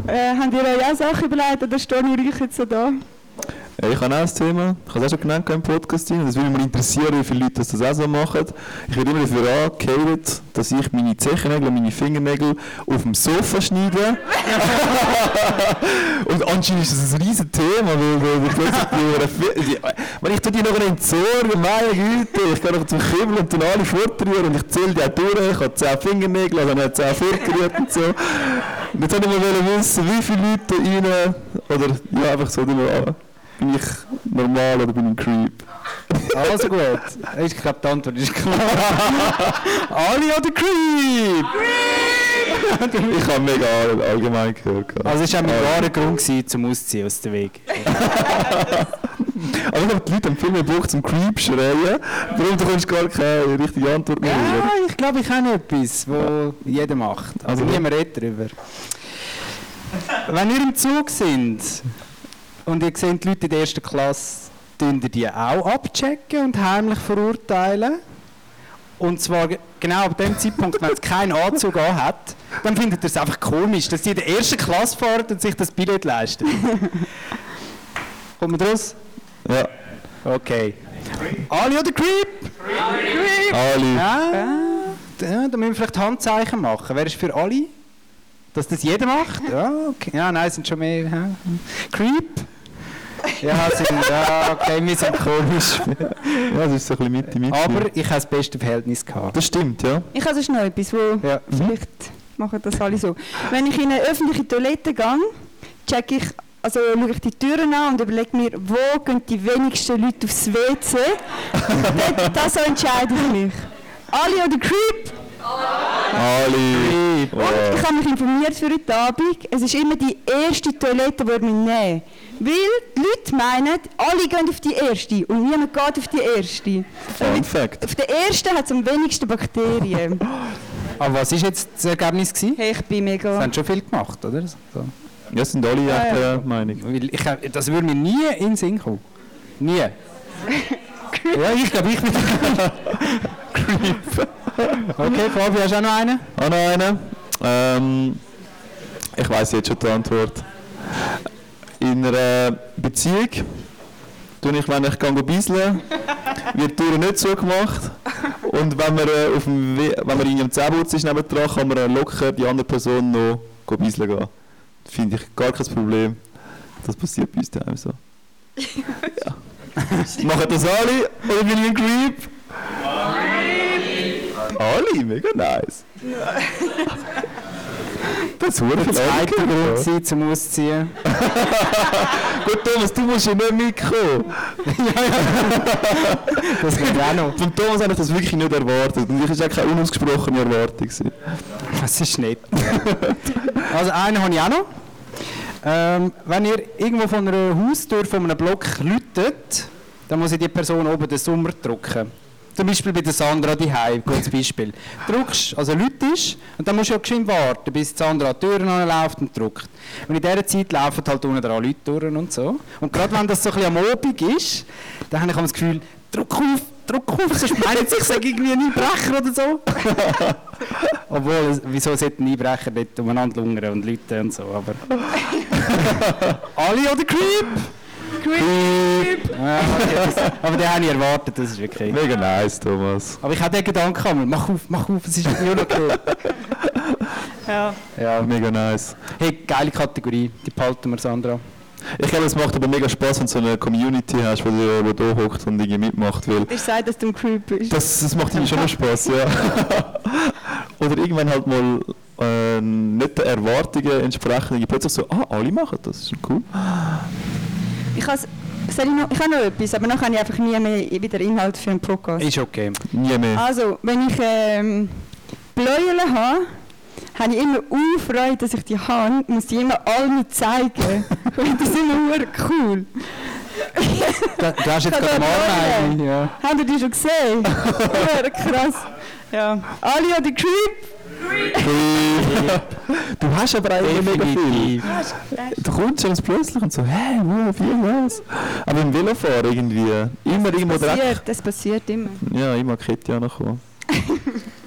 Äh, habt ihr euch auch Sachen überlegt oder stehe ich euch jetzt so da? Ich habe auch ein Thema, ich habe es auch schon genannt im Podcast, das würde mich interessieren, wie viele Leute das, auch so machen. Ich werde immer dafür angehatet, dass ich meine Zechennägel und meine Fingernägel auf dem Sofa schneide. und anscheinend ist das ein riesen Thema, weil, weil ich plötzlich wenn ich tue die noch entsorgen, meine Güte, ich gehe noch zum Kübel und tue alle fortrühren und ich zähle die auch durch, ich habe 10 Fingernägel, also habe 10 fortrührt und so. Und jetzt wollte ich mal wissen, wie viele Leute rein, oder ja, einfach so, die mir bin ich normal oder bin ich ein Creep? Also gut. Ich glaube, die Antwort ist klar. Ali oder Creep? ich habe mega all- allgemein gehört. Also es war auch mein wahrer Grund gewesen, zum Ausziehen aus dem Weg. Aber ich glaube, die Leute haben viel mehr Bock zum Creep schreien. Darum du kommst gar keine richtige Antwort mehr. Ja, ich glaube, ich habe etwas, was jeder macht. Also niemand redet darüber. Wenn ihr im Zug sind und ihr seht die Leute in der ersten Klasse, tun die auch abchecken und heimlich verurteilen? Und zwar ge- genau ab dem Zeitpunkt, wenn es keinen Anzug an hat, dann findet ihr es einfach komisch, dass die in der ersten Klasse fahren und sich das Billett leisten. Kommt man raus? Ja. Okay. Ali oder Creep? Creep! Ali. Ja, ja, da müssen wir vielleicht Handzeichen machen. Wer ist für Ali? Dass das jeder macht? Ja, okay. Ja, nein, sind schon mehr. Creep? Ja, sind, ja, okay, wir sind komisch. Ja, das ist so ein bisschen Mitte, Mitte. Aber ich habe das beste Verhältnis gehabt. Das stimmt, ja. Ich habe sonst noch etwas, wo Ja. vielleicht machen das alle so. Wenn ich in eine öffentliche Toilette gehe, check ich, also schaue ich die Türen an und überlege mir, wo gehen die wenigsten Leute aufs WC. das, das so entscheide ich mich. Ali oder Creep? Ali. Und ich habe mich informiert für heute Abend. Es ist immer die erste Toilette, die wir nehmen. Weil die Leute meinen, alle gehen auf die erste und niemand geht auf die erste. Fun Fact. Auf der ersten hat es am wenigsten Bakterien. Aber was war jetzt das Ergebnis? Gewesen? Hey, ich bin mega... Das haben schon viel gemacht, oder? So. Ja, sind alle Ja, echt ja. der Meinung. Weil ich, das würde mir nie in den Sinn kommen. Nie. ja, ich glaube, ich bin Creep. Okay, Fabi, hast du auch noch einen? Auch noch einen. Ähm, ich weiß jetzt schon die Antwort. In einer Beziehung tue ich, wenn ich gehe bisseln, wird die Tür nicht zugemacht. Und wenn man, äh, auf dem We wenn man in einem Zähnputz ist nebendran, kann man locker die andere Person noch go bisseln gehen. Das finde ich gar kein Problem. Das passiert bei uns daheim so. Ja. Machen das alle oder bin ich ein Creep? Alle, mega nice. Das verdammt Der zweite Grund gewesen, zum Ausziehen. Gut, Thomas, du musst ja nicht mitkommen. ja, ja. Das geht auch noch. Von Thomas habe ich das wirklich nicht erwartet. Und ich war auch keine unausgesprochene Erwartung. Das ist nett. also einen habe ich auch noch. Ähm, wenn ihr irgendwo von einer Haustür von einem Block läutet, dann muss ich die Person oben den Sommer drücken. Zum Beispiel bei der Sandra die gutes Beispiel. Drückst, also läutest, und dann musst du ja geschwind warten, bis die Sandra an die Tür läuft und drückt. Und in dieser Zeit laufen halt unten dran Leute durch und so. Und gerade wenn das so ein bisschen am Obig ist, dann habe ich das Gefühl, drück auf, drück auf, sonst meinen sie, ich sage irgendwie ein Einbrecher oder so. Obwohl, es- wieso sollten Einbrecher nicht umeinander lungern und Leute und so, aber... Ali oder Creep? Creep! Ja, okay, das, aber den habe ich erwartet, das ist wirklich... Mega nice, Thomas. Aber ich habe den Gedanken einmal, mach auf, mach auf, es ist nicht okay. Ja. Ja, mega nice. Hey, geile Kategorie, die behalten wir, Sandra. Ich glaube, es macht aber mega Spaß, wenn du so eine Community hast, die die da hockt und irgendwie mitmacht. Weil Ich sage, dass du ein Creep bist. das, das macht irgendwie schon noch Spaß, ja. Oder irgendwann halt mal äh, nicht den Erwartungen entsprechen. irgendwie Plötzlich so, ah, alle machen das, ist cool. Ich, soll ich, noch, ich habe noch etwas, aber dann habe ich einfach nie mehr wieder Inhalt für einen Podcast. Ist okay. Nie mehr. Also, wenn ich ähm, Bläuele habe, habe ich immer Freude, dass ich die habe, muss die immer allen zeigen. Weil das ist immer cool. Du, du hast jetzt gerade habe morgen Bläuele. eine, ja. Habt ihr die schon gesehen? krass. Ja. Ali oder Creep? Du hast aber eigentlich mega viel. Du kommst ganz plötzlich und so, hä, wo, wie, was? Aber im Velofahren irgendwie, immer irgendwo direkt. Passiert, das passiert immer. Ja, immer Kette auch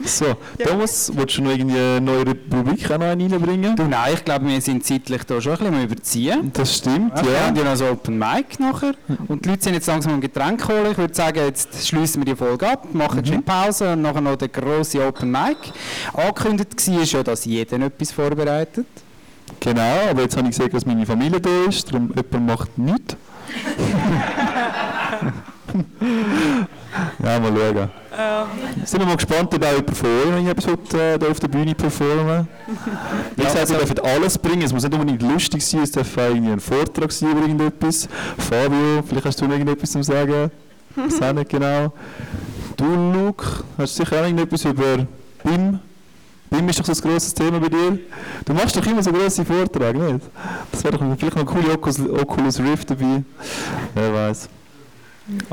So, Thomas, willst du noch irgendwie eine neue Rubrik auch noch eine reinbringen? Du, nein, ich glaube, wir sind zeitlich da schon ein bisschen überziehen. Das stimmt, Wir ja. haben ja noch so Open Mic nachher. Und die Leute sind jetzt langsam am Getränk holen. Ich würde sagen, jetzt schließen wir die Folge ab, machen eine schöne Pause und nachher noch der grosse Open Mic. Angekündigt war ja, dass jeder etwas vorbereitet. Genau, aber jetzt habe ich gesehen, dass meine Familie da ist, darum jemand macht nichts. ja, mal schauen. Sind wir mal gespannt, ob auch von euch noch irgendetwas will, äh, auf der Bühne performen Wie gesagt, ihr dürft alles bringen, es muss nicht unbedingt lustig sein, es darf irgendwie ein Vortrag sein über irgendetwas. Fabio, vielleicht hast du noch irgendetwas zu sagen? Ich weiß auch nicht genau. Du, Luke, hast du sicher auch irgendetwas über BIM? BIM ist doch so ein grosses Thema bei dir. Du machst doch immer so grosse Vorträge, nicht? Das wäre doch vielleicht noch eine coole Oculus, Oculus Rift dabei. Wer weiß.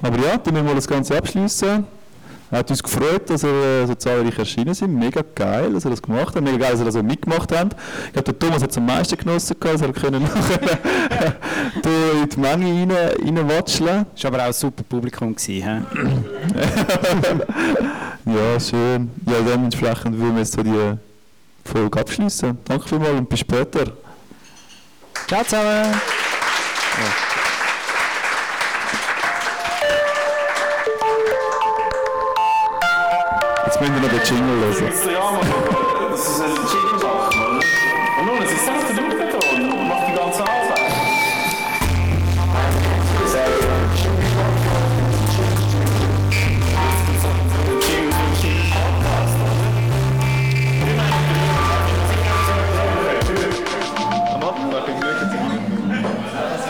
Aber ja, dann müssen wir das Ganze abschließen. Hat uns gefreut, dass ihr äh, so zahlreich erschienen sind. Mega geil, dass ihr das gemacht habt. Mega geil, dass ihr das auch mitgemacht habt. Ich glaube, der Thomas hat es am meisten genossen, dass er können nachher da in die Menge rein, reinwatscheln Das war aber auch ein super Publikum. Gewesen, Ja, schön. Ja, dementsprechend würden wir jetzt so die Folge abschließen. Danke vielmals und bis später. Ciao zusammen. Jetzt müssen wir noch den Jingle hören. Ja,